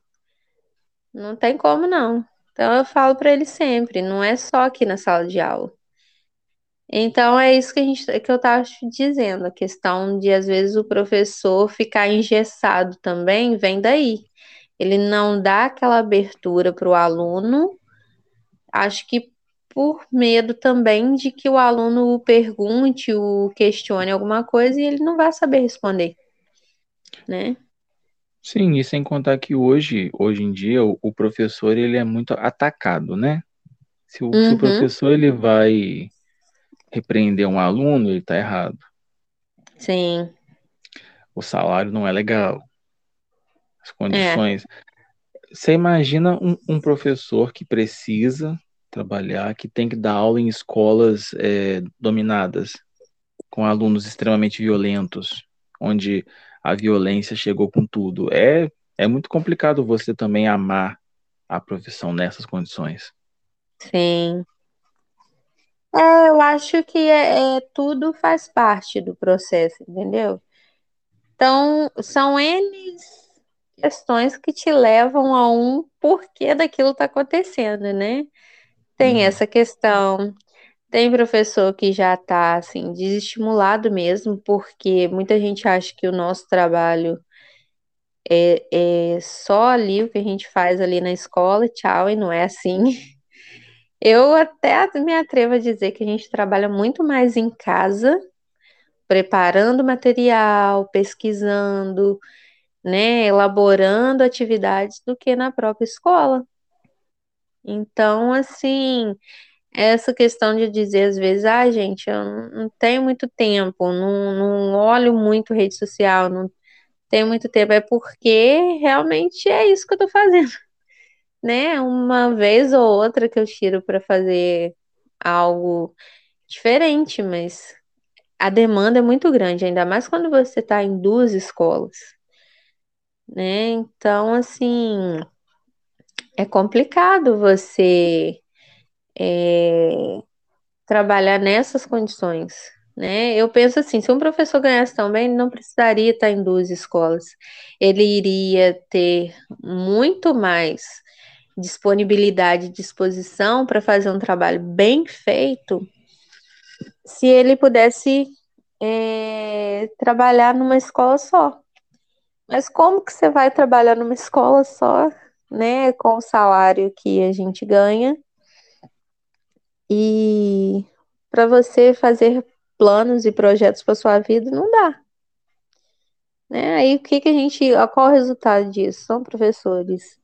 não tem como não. Então eu falo para ele sempre, não é só aqui na sala de aula. Então é isso que a gente que eu estava dizendo, a questão de às vezes o professor ficar engessado também vem daí. Ele não dá aquela abertura para o aluno, acho que por medo também de que o aluno pergunte, o questione alguma coisa e ele não vai saber responder, né? Sim, e sem contar que hoje, hoje em dia, o, o professor ele é muito atacado, né? Se o, se o Uhum, professor ele vai repreender um aluno, ele está errado. sim, O salário não é legal. As é, condições. Você imagina um, um professor que precisa trabalhar, que tem que dar aula em escolas é, dominadas, com alunos extremamente violentos, onde a violência chegou com tudo. É, é muito complicado você também amar a profissão nessas condições. sim. É, eu acho que é, é- tudo faz parte do processo, entendeu? Então, são N questões que te levam a um porquê daquilo está acontecendo, né? Tem Uhum. essa questão, tem professor que já está assim, desestimulado mesmo, porque muita gente acha que o nosso trabalho é, é só ali o que a gente faz ali na escola, e tchau, e não é assim. Eu até me atrevo a dizer que a gente trabalha muito mais em casa, preparando material, pesquisando, né, elaborando atividades do que na própria escola. Então, assim, essa questão de dizer às vezes, ah, gente, eu não tenho muito tempo, não, não olho muito rede social, não tenho muito tempo, é porque realmente é isso que eu tô fazendo, né? Uma vez ou outra que eu tiro para fazer algo diferente, mas a demanda é muito grande, ainda mais quando você está em duas escolas, né? Então, assim, é complicado você é, trabalhar nessas condições, né? Eu penso assim, se um professor ganhasse tão bem, ele não precisaria estar em duas escolas. Ele iria ter muito mais disponibilidade e disposição para fazer um trabalho bem feito se ele pudesse é, trabalhar numa escola só. Mas como que você vai trabalhar numa escola só, né, com o salário que a gente ganha? E para você fazer planos e projetos para sua vida, não dá. Né? Aí o que que a gente, qual o resultado disso? São professores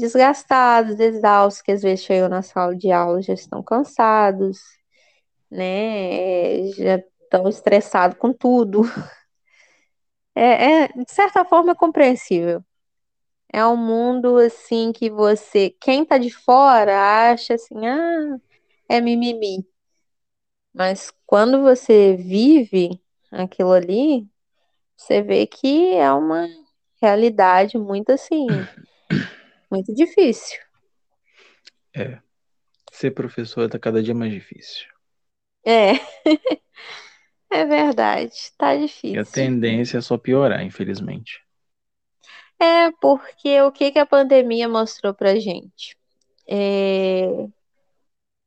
desgastados, exaustos, que às vezes chegam na sala de aula já estão cansados, né? Já estão estressados com tudo. É, é, de certa forma, é compreensível. É um mundo assim que você, quem tá de fora, acha assim, ah, é mimimi. Mas quando você vive aquilo ali, você vê que é uma realidade muito assim, muito difícil. É. Ser professor tá cada dia mais difícil. É. É verdade, tá E a difícil. tendência é só piorar, infelizmente. É porque o que que a pandemia mostrou pra gente? É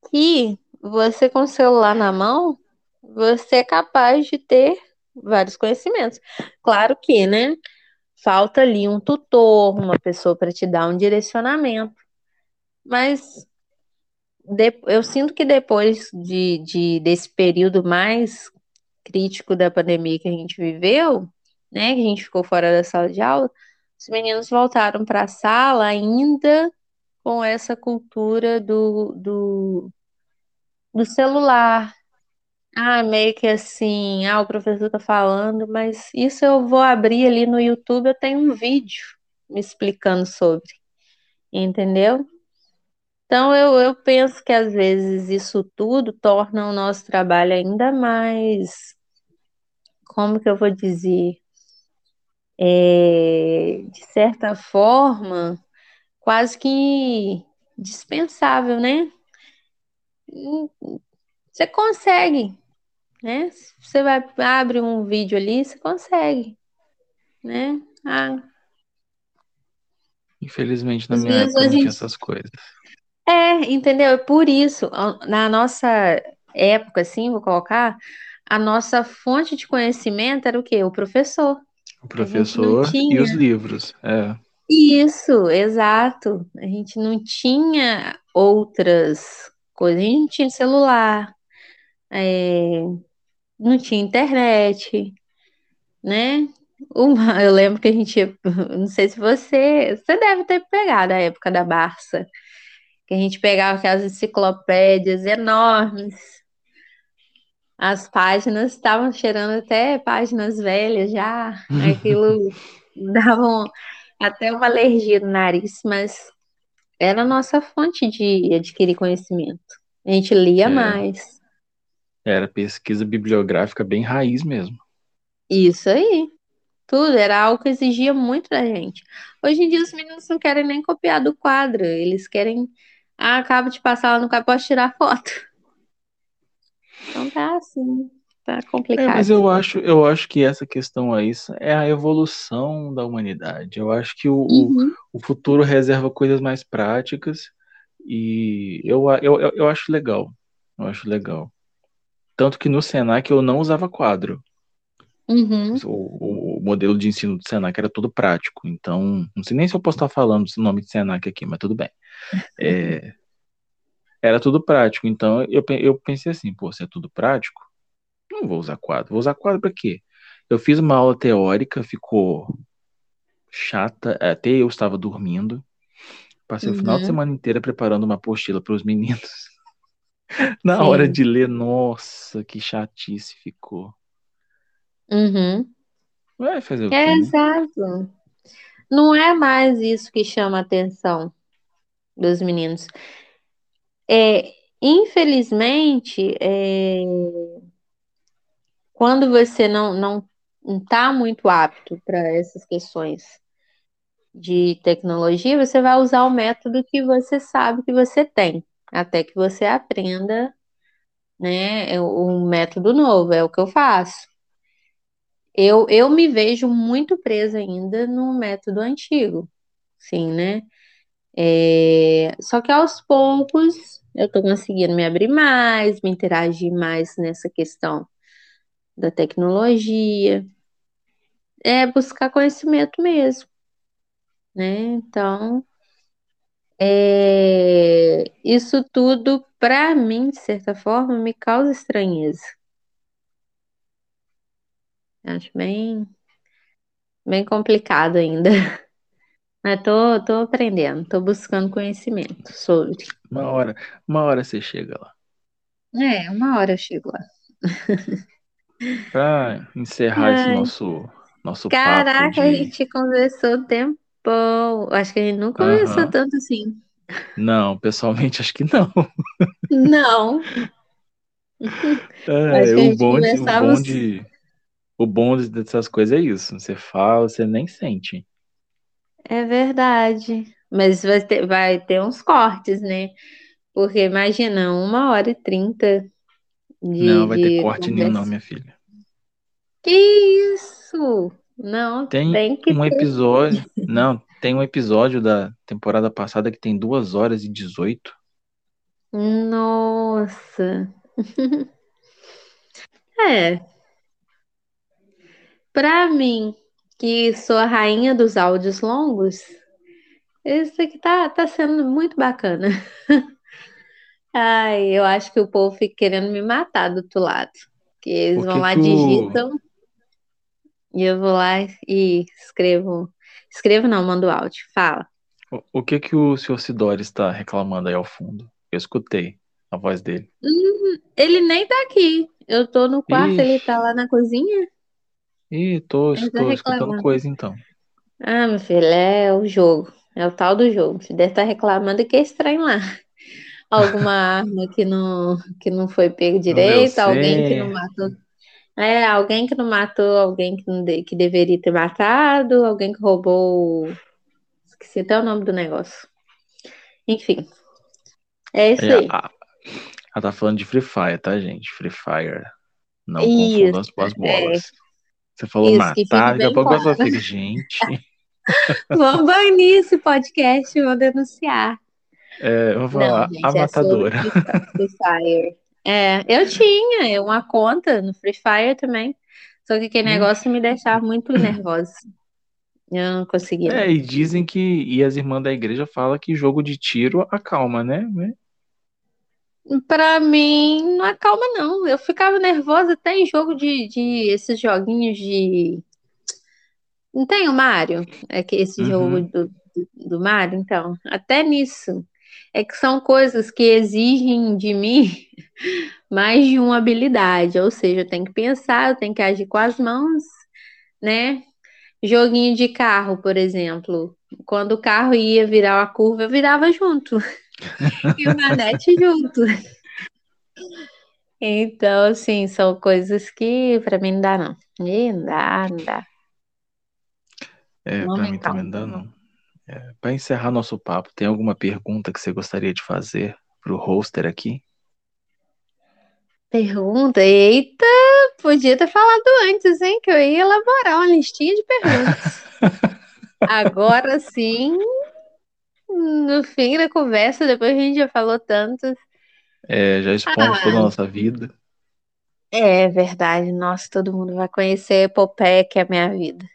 que você com o celular na mão, você é capaz de ter vários conhecimentos. Claro que, né? Falta ali um tutor, uma pessoa para te dar um direcionamento. Mas de- eu sinto que depois de, de- desse período mais crítico da pandemia que a gente viveu, né? Que a gente ficou fora da sala de aula, os meninos voltaram para a sala ainda com essa cultura do, do, do celular. Ah, meio que assim, ah, o professor tá falando, mas isso eu vou abrir ali no YouTube, eu tenho um vídeo me explicando sobre, entendeu? Então eu, eu penso que às vezes isso tudo torna o nosso trabalho ainda mais, como que eu vou dizer, É, de certa forma, quase que dispensável, né? Você consegue, né? Você vai abre um vídeo ali, você consegue, né? Ah, Infelizmente, na Às minha época a não tinha gente- essas coisas. é, entendeu? É por isso, na nossa época, assim, vou colocar, a nossa fonte de conhecimento era o quê? O professor. O professor e tinha. os livros. É. Isso, exato. A gente não tinha outras coisas, a gente não tinha celular, é, não tinha internet, né? Uma- eu lembro que a gente, ia- não sei se você, você deve ter pegado a época da Barça, que a gente pegava aquelas enciclopédias enormes, as páginas estavam cheirando até páginas velhas já, aquilo dava até uma alergia no nariz, mas era a nossa fonte de adquirir conhecimento. A gente lia É. mais. Era pesquisa bibliográfica bem raiz mesmo. Isso aí. Tudo era algo que exigia muito da gente. Hoje em dia os meninos não querem nem copiar do quadro, eles querem, ah, acabo de passar lá no quadro, posso tirar foto. Então tá assim, tá É, complicado. mas eu acho, eu acho que essa questão aí é a evolução da humanidade. Eu acho que o, Uhum, o futuro reserva coisas mais práticas e eu, eu, eu, eu acho legal. Eu acho legal. Tanto que no Senac eu não usava quadro. uhum. O, o, modelo de ensino do Senac era todo prático. Então, não sei nem se eu posso estar falando o nome de Senac aqui, mas tudo bem. É, era tudo prático. Então, eu, eu pensei assim, pô, se é tudo prático, não vou usar quadro. Vou usar quadro para quê? Eu fiz uma aula teórica, ficou chata, até eu estava dormindo. Passei o final de Uhum. semana inteira preparando uma apostila para os meninos. Na Sim. hora de ler, nossa, que chatice ficou. Uhum. Vai fazer o É, quê, né? exato. Não é mais isso que chama a atenção dos meninos. É, infelizmente, é, quando você não não está muito apto para essas questões de tecnologia, você vai usar o método que você sabe que você tem, até que você aprenda, né, o método novo, é o que eu faço. Eu, eu me vejo muito presa ainda no método antigo, sim, né? É, só que aos poucos eu tô conseguindo me abrir mais, me interagir mais nessa questão da tecnologia, é buscar conhecimento mesmo, né? Então, é, isso tudo, para mim, de certa forma, me causa estranheza. Acho bem, bem complicado ainda. Mas tô, tô aprendendo, tô buscando conhecimento sobre. Uma hora, uma hora você chega lá. É, uma hora eu chego lá. Pra encerrar esse Ai, nosso, nosso papo caraca, a de. gente conversou um tempão. Acho que a gente não conversou Aham. tanto assim. Não, pessoalmente acho que não. Não, É, o bom de, o bom de, o bom dessas coisas é isso. Você fala, você nem sente. É verdade. Mas vai ter, vai ter uns cortes, né? Porque imagina, uma hora e trinta de, Não, vai ter corte nenhum, não, minha filha. Que isso? Não, Tem tem que um ter. episódio. Não, tem um episódio da temporada passada que tem 2 horas e 18. Nossa. É, pra mim, que sou a rainha dos áudios longos, esse aqui tá, tá sendo muito bacana. Ai, eu acho que o povo fica querendo me matar do outro lado. Que eles vão lá, que o, digitam, e eu vou lá e escrevo. Escrevo não, mando áudio. Fala. o, o que que o Sr. Sidori está reclamando aí ao fundo? Eu escutei a voz dele. Hum, ele nem tá aqui. Eu tô no quarto, ele Ixi, tá lá na cozinha. ih, tô, Ele tá estou escutando coisa então. Ah, meu filho, é o jogo. É o tal do jogo. Você deve estar reclamando que é estranho lá. Alguma arma que não, que não foi pego direito, alguém que não matou. É, alguém que não matou alguém que, não de- que deveria ter matado, alguém que roubou. Esqueci até o nome do negócio. Enfim, é isso É, aí. a- ela tá falando de Free Fire, tá, gente? Free Fire. Não confunda Isso, as, as é. bolas. Você falou Isso, matar, daqui a pouco você fica, gente. Vamos banir esse podcast, vou denunciar. É, eu vou Não, falar a gente, é sobre matadora. Free Fire. É, eu tinha uma conta no Free Fire também. Só que aquele Ixi. negócio me deixava muito nervosa. Eu não conseguia, É, e dizem que, e as irmãs da igreja falam que jogo de tiro acalma, né? Pra mim, não acalma, não. Eu ficava nervosa até em jogo de, de esses joguinhos de. Não tem o Mario? É que esse jogo Uhum. do, do, do Mario, então. Até nisso. É que são coisas que exigem de mim mais de uma habilidade. Ou seja, eu tenho que pensar, eu tenho que agir com as mãos, né? Joguinho de carro, por exemplo. Quando o carro ia virar uma curva, eu virava junto. E o Nanete junto. Então, assim, são coisas que pra mim não dá, não. Ih, não dá, não dá. É, me mim também não dá, não. É, para encerrar nosso papo, tem alguma pergunta que você gostaria de fazer pro hoster aqui? Pergunta? Eita, podia ter falado antes, hein? Que eu ia elaborar uma listinha de perguntas. Agora sim, no fim da conversa, depois a gente já falou tantas. É, já expomos toda a Ah, nossa vida. é verdade. Nossa, todo mundo vai conhecer a epopeia que é a minha vida.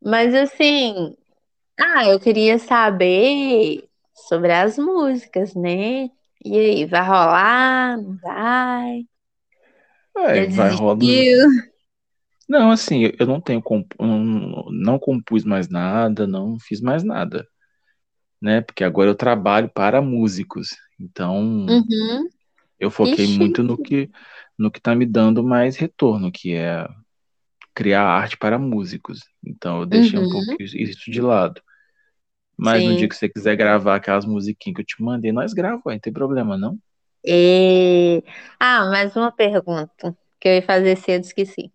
Mas assim, ah, eu queria saber sobre as músicas, né? E aí, vai rolar? Não vai? É, vai rolar. Não, assim, eu não tenho comp... não, não compus mais nada, não fiz mais nada, né? Porque agora eu trabalho para músicos. Então, Uhum. Eu foquei Ixi. muito no que no que tá me dando mais retorno, que é criar arte para músicos. Então eu deixei um Uhum. pouco isso isso de lado. Mas no Sim. dia que você quiser gravar aquelas musiquinhas que eu te mandei, nós gravamos, não tem problema não. E... Ah, mais uma pergunta que eu ia fazer cedo, esqueci.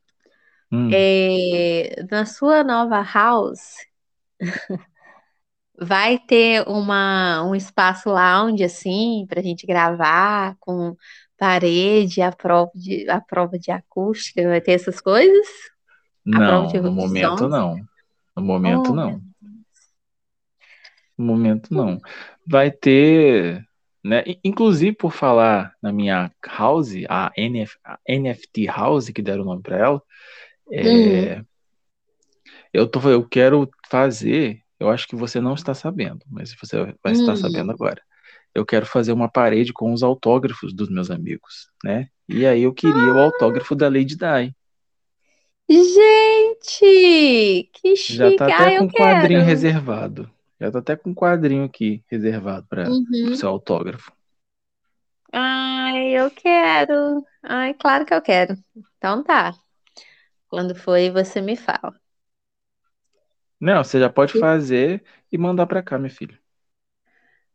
Hum, É, na sua nova house, vai ter uma, um espaço lounge assim pra gente gravar com parede, a prova de, a prova de acústica, vai ter essas coisas? Não, no momento não. No momento Oh, não. No momento não. Vai ter, né? Inclusive por falar na minha house, a, NF, a NFT House, que deram o nome para ela, Uhum. é, eu tô, eu quero fazer, eu acho que você não está sabendo, mas você vai estar Hum. sabendo agora. Eu quero fazer uma parede com os autógrafos dos meus amigos, né? E aí eu queria o autógrafo da Lady Di. Gente, que Já chique! tá até Ah, com quadrinho quero. reservado. Já tá até com quadrinho aqui reservado para o Uhum. seu autógrafo. Ai, eu quero. Ai, claro que eu quero. Então tá. Quando for aí, você me fala. Não, você já pode fazer e mandar pra cá, minha filha.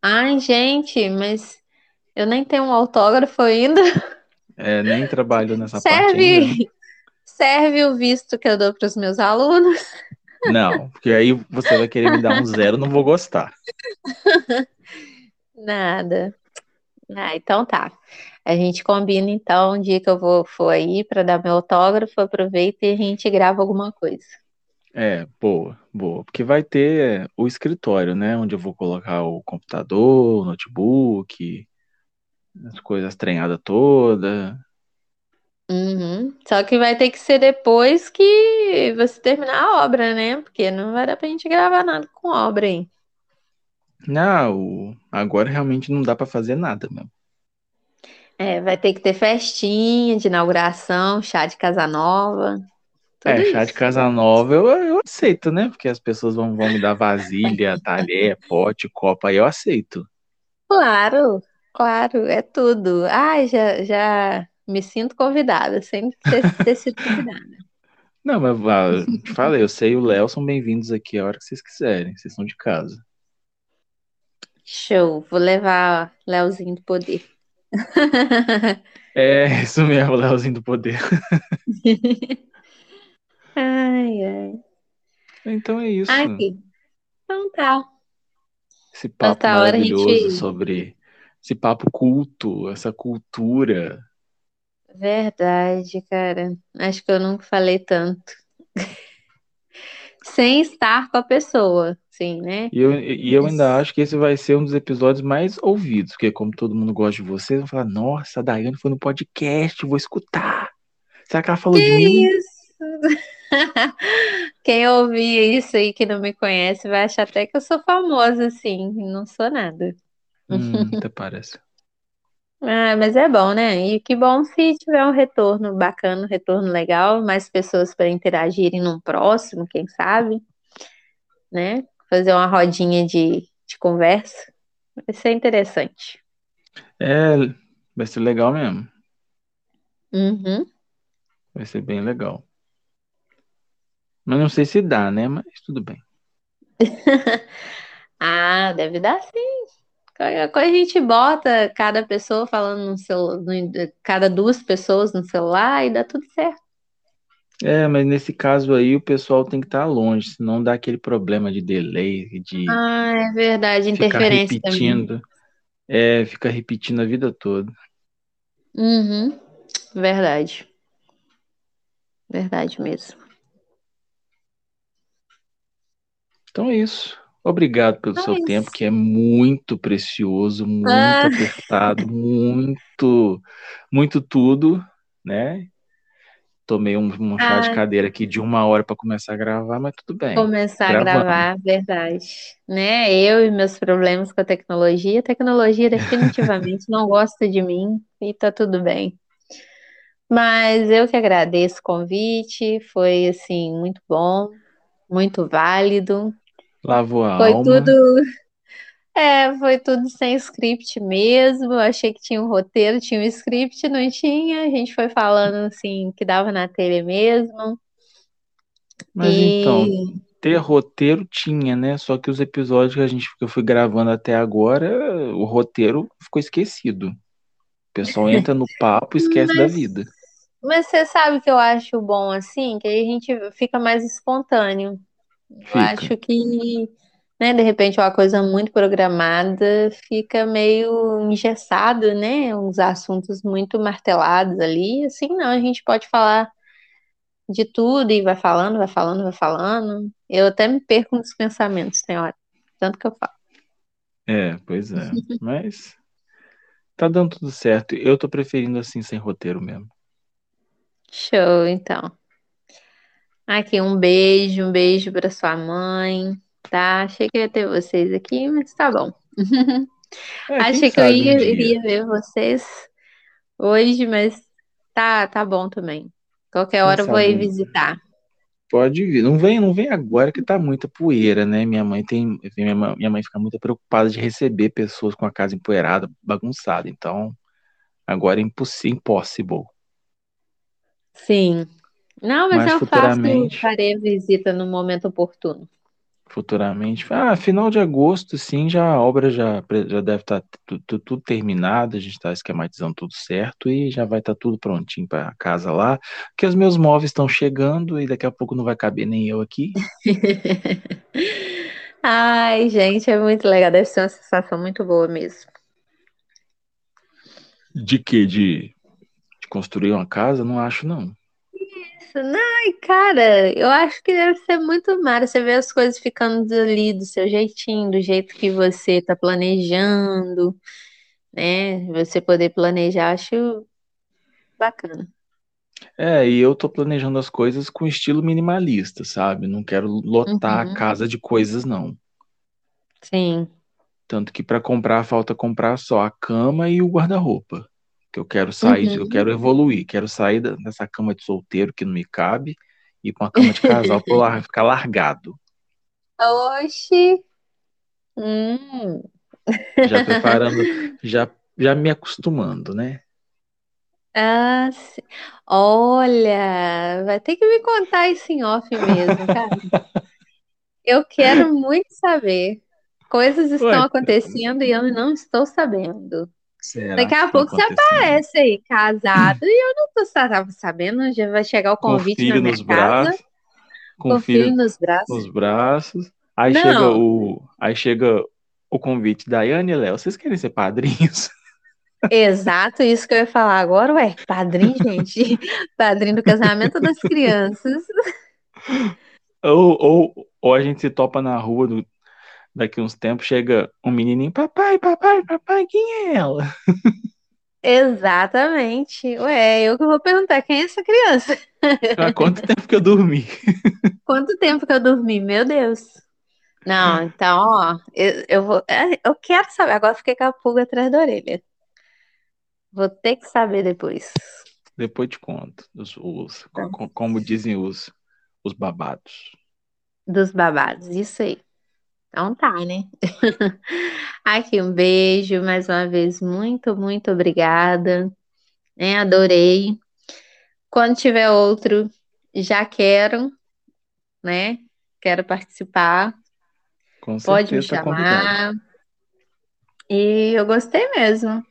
Ai, gente, mas eu nem tenho um autógrafo ainda. É, nem trabalhou nessa parte ainda, né? Serve, o visto que eu dou para os meus alunos? Não, porque aí você vai querer me dar um zero, não vou gostar. Nada. Ah, então tá. A gente combina então um dia que eu vou for aí para dar meu autógrafo, aproveita e a gente grava alguma coisa. É, boa, boa. Porque vai ter o escritório, né? Onde eu vou colocar o computador, o notebook, as coisas treinadas toda. Uhum. Só que vai ter que ser depois que você terminar a obra, né? Porque não vai dar pra gente gravar nada com obra aí. Não, agora realmente não dá pra fazer nada mesmo. É, vai ter que ter festinha de inauguração, chá de casa nova, tudo É, chá de isso. casa nova eu, eu aceito, né? Porque as pessoas vão, vão me dar vasilha, talher, pote, copo, aí eu aceito. Claro, claro, é tudo. Ai, já, já me sinto convidada, sem ter, ter sido convidada. Não, mas ah, falei, eu sei o Léo são bem-vindos aqui a hora que vocês quiserem, vocês são de casa. Show, vou levar Leozinho do poder. É, isso mesmo, Léozinho do poder. Ai, ai. Então é isso. Aqui. Então tá. Esse papo Outra hora a maravilhoso gente. sobre esse papo culto, essa cultura. Verdade, cara. Acho que eu nunca falei tanto. Sem estar com a pessoa, sim, né? E eu, e eu ainda acho que esse vai ser um dos episódios mais ouvidos, porque como todo mundo gosta de vocês, vão falar, nossa, a Daiane foi no podcast, vou escutar. Será que ela falou de mim? Isso. Quem ouvir isso aí que não me conhece vai achar até que eu sou famosa, assim. Não sou nada. Hum, até parece. Ah, mas é bom, né? E que bom se tiver um retorno bacana, um retorno legal, mais pessoas para interagirem num próximo, quem sabe, né? Fazer uma rodinha de, de conversa. Vai ser interessante. É, vai ser legal mesmo. Uhum. Vai ser bem legal. Mas não sei se dá, né? Mas tudo bem. Ah, deve dar sim. Qualquer coisa a gente bota cada pessoa falando no celular, cada duas pessoas no celular e dá tudo certo. É, mas nesse caso aí o pessoal tem que estar longe, senão dá aquele problema de delay, de Ah, é verdade, ficar interferência também. repetindo. É, fica repetindo a vida toda. Uhum. Verdade. Verdade mesmo. Então é isso. Obrigado pelo Então seu tempo, que é muito precioso, muito Ah. apertado, muito, muito tudo, né? Tomei um, um chá de Ah. cadeira aqui de uma hora para começar a gravar, mas tudo bem. Começar a Gravando. gravar, verdade. Né? Eu e meus problemas com a tecnologia. A tecnologia definitivamente não gosta de mim e tá tudo bem. Mas eu que agradeço o convite, foi assim muito bom, muito válido. Lavou a Foi alma. tudo, É, foi tudo sem script mesmo. Achei que tinha um roteiro, tinha um script, não tinha. A gente foi falando assim que dava na telha mesmo. Mas E então, ter roteiro tinha, né? Só que os episódios que a gente que eu fui gravando até agora, o roteiro ficou esquecido. O pessoal entra no papo e esquece da mas, vida. mas você sabe que eu acho bom assim, que aí a gente fica mais espontâneo. Eu acho que, né, de repente uma coisa muito programada fica meio engessado, né? Uns assuntos muito martelados ali. Assim, não, a gente pode falar de tudo e vai falando, vai falando, vai falando. Eu até me perco nos pensamentos, tem hora. Tanto que eu falo. É, pois é. Mas tá dando tudo certo. Eu tô preferindo assim, sem roteiro mesmo. Show, então. Aqui, um beijo, um beijo para sua mãe, tá? Achei que ia ter vocês aqui, mas tá bom. É, quem Achei que eu um ia, dia. iria ver vocês hoje, mas tá, tá bom também. Qualquer Quem hora eu vou um visitar. Pode vir. Não vem, não vem agora que tá muita poeira, né? Minha mãe tem, minha mãe, minha mãe fica muito preocupada de receber pessoas com a casa empoeirada, bagunçada. Então, agora é impossível. Sim. Não, mas Mas eu faço, futuramente, farei a visita no momento oportuno. futuramente, ah, final de agosto, sim, já a obra já, já deve estar tudo, tudo terminado, a gente está esquematizando tudo certo e já vai estar tudo prontinho para a casa lá, porque os meus móveis estão chegando e daqui a pouco não vai caber nem eu aqui. Ai, gente, é muito legal. Deve ser uma sensação muito boa mesmo. De quê? De, de construir uma casa? Não acho, não. Ai, cara, eu acho que deve ser muito mara. Você vê as coisas ficando ali do seu jeitinho, do jeito que você tá planejando, né? Você poder planejar, acho bacana. É, e eu tô planejando as coisas com estilo minimalista, sabe? Não quero lotar a Uhum, casa de coisas, não. sim. Tanto que para comprar, falta comprar só a cama e o guarda-roupa. Que eu quero sair, de- eu Uhum. quero evoluir, quero sair dessa cama de solteiro que não me cabe e pra uma cama de casal eu lar- ficar largado. Oxi. Hum. Já preparando, já, já me acostumando, né? Ah, sim. Olha, vai ter que me contar isso em off mesmo, cara. Eu quero muito saber. Coisas estão Ué, acontecendo e eu não estou sabendo. Será Daqui a pouco você aparece aí, casado, e eu não tô, tava sabendo, já vai chegar o Com convite na filho minha nos casa, braços, com com filho filho nos braços. nos braços. Aí chega o, aí chega o convite, Daiane e Léo, vocês querem ser padrinhos? exato isso que eu ia falar agora, ué, padrinho, gente, padrinho do casamento das crianças. Ou, ou, ou a gente se topa na rua do- daqui uns tempos, chega um menininho, papai, papai, papai, quem é ela? Exatamente. Ué, eu que vou perguntar quem é essa criança? Há quanto tempo que eu dormi? Quanto tempo que eu dormi? Meu Deus. Não, então, ó, eu, eu vou. é, Eu quero saber. Agora fiquei com a pulga atrás da orelha. Vou ter que saber depois. Depois te conto, os, os- Tá. co- como dizem os, os babados. Dos babados, isso aí. Então tá, né? Aqui, um beijo mais uma vez. Muito, muito obrigada. né? Adorei. Quando tiver outro, já quero, né? Quero participar. Com Pode me tá convidado. chamar. E eu gostei mesmo.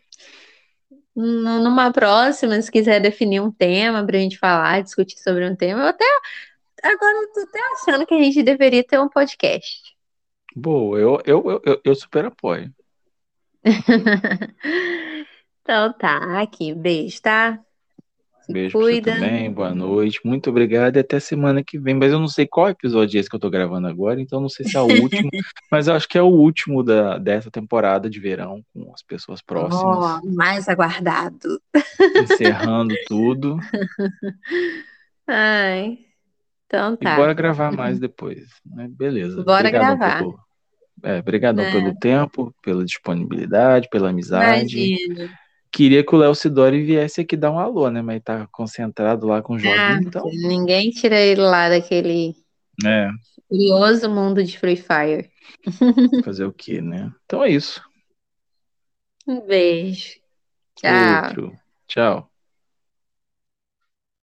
Nu- Numa próxima, se quiser definir um tema pra gente falar, discutir sobre um tema, eu até agora eu tô até achando que a gente deveria ter um podcast. Boa, eu, eu, eu, eu, super apoio. Então tá, aqui, beijo, tá? Se Beijo pra você cuida. também, boa noite, muito obrigado e até semana que vem. Mas eu não sei qual episódio é esse que eu tô gravando agora, então não sei se é o último, mas eu acho que é o último da, dessa temporada de verão, com as pessoas próximas, Ó, mais aguardado. encerrando tudo. Ai, então E tá. bora gravar mais depois, né? Beleza. Bora Obrigadão gravar. pelo, é, brigadão Né? pelo tempo, pela disponibilidade, pela amizade. Imagina. Queria que o Léo Sidori viesse aqui dar um alô, né? Mas tá concentrado lá com o Ah, joguinho, então ninguém tira ele lá daquele É, Curioso mundo de Free Fire. fazer o quê, né? Então é isso. Um beijo. Tchau. Outro. Tchau.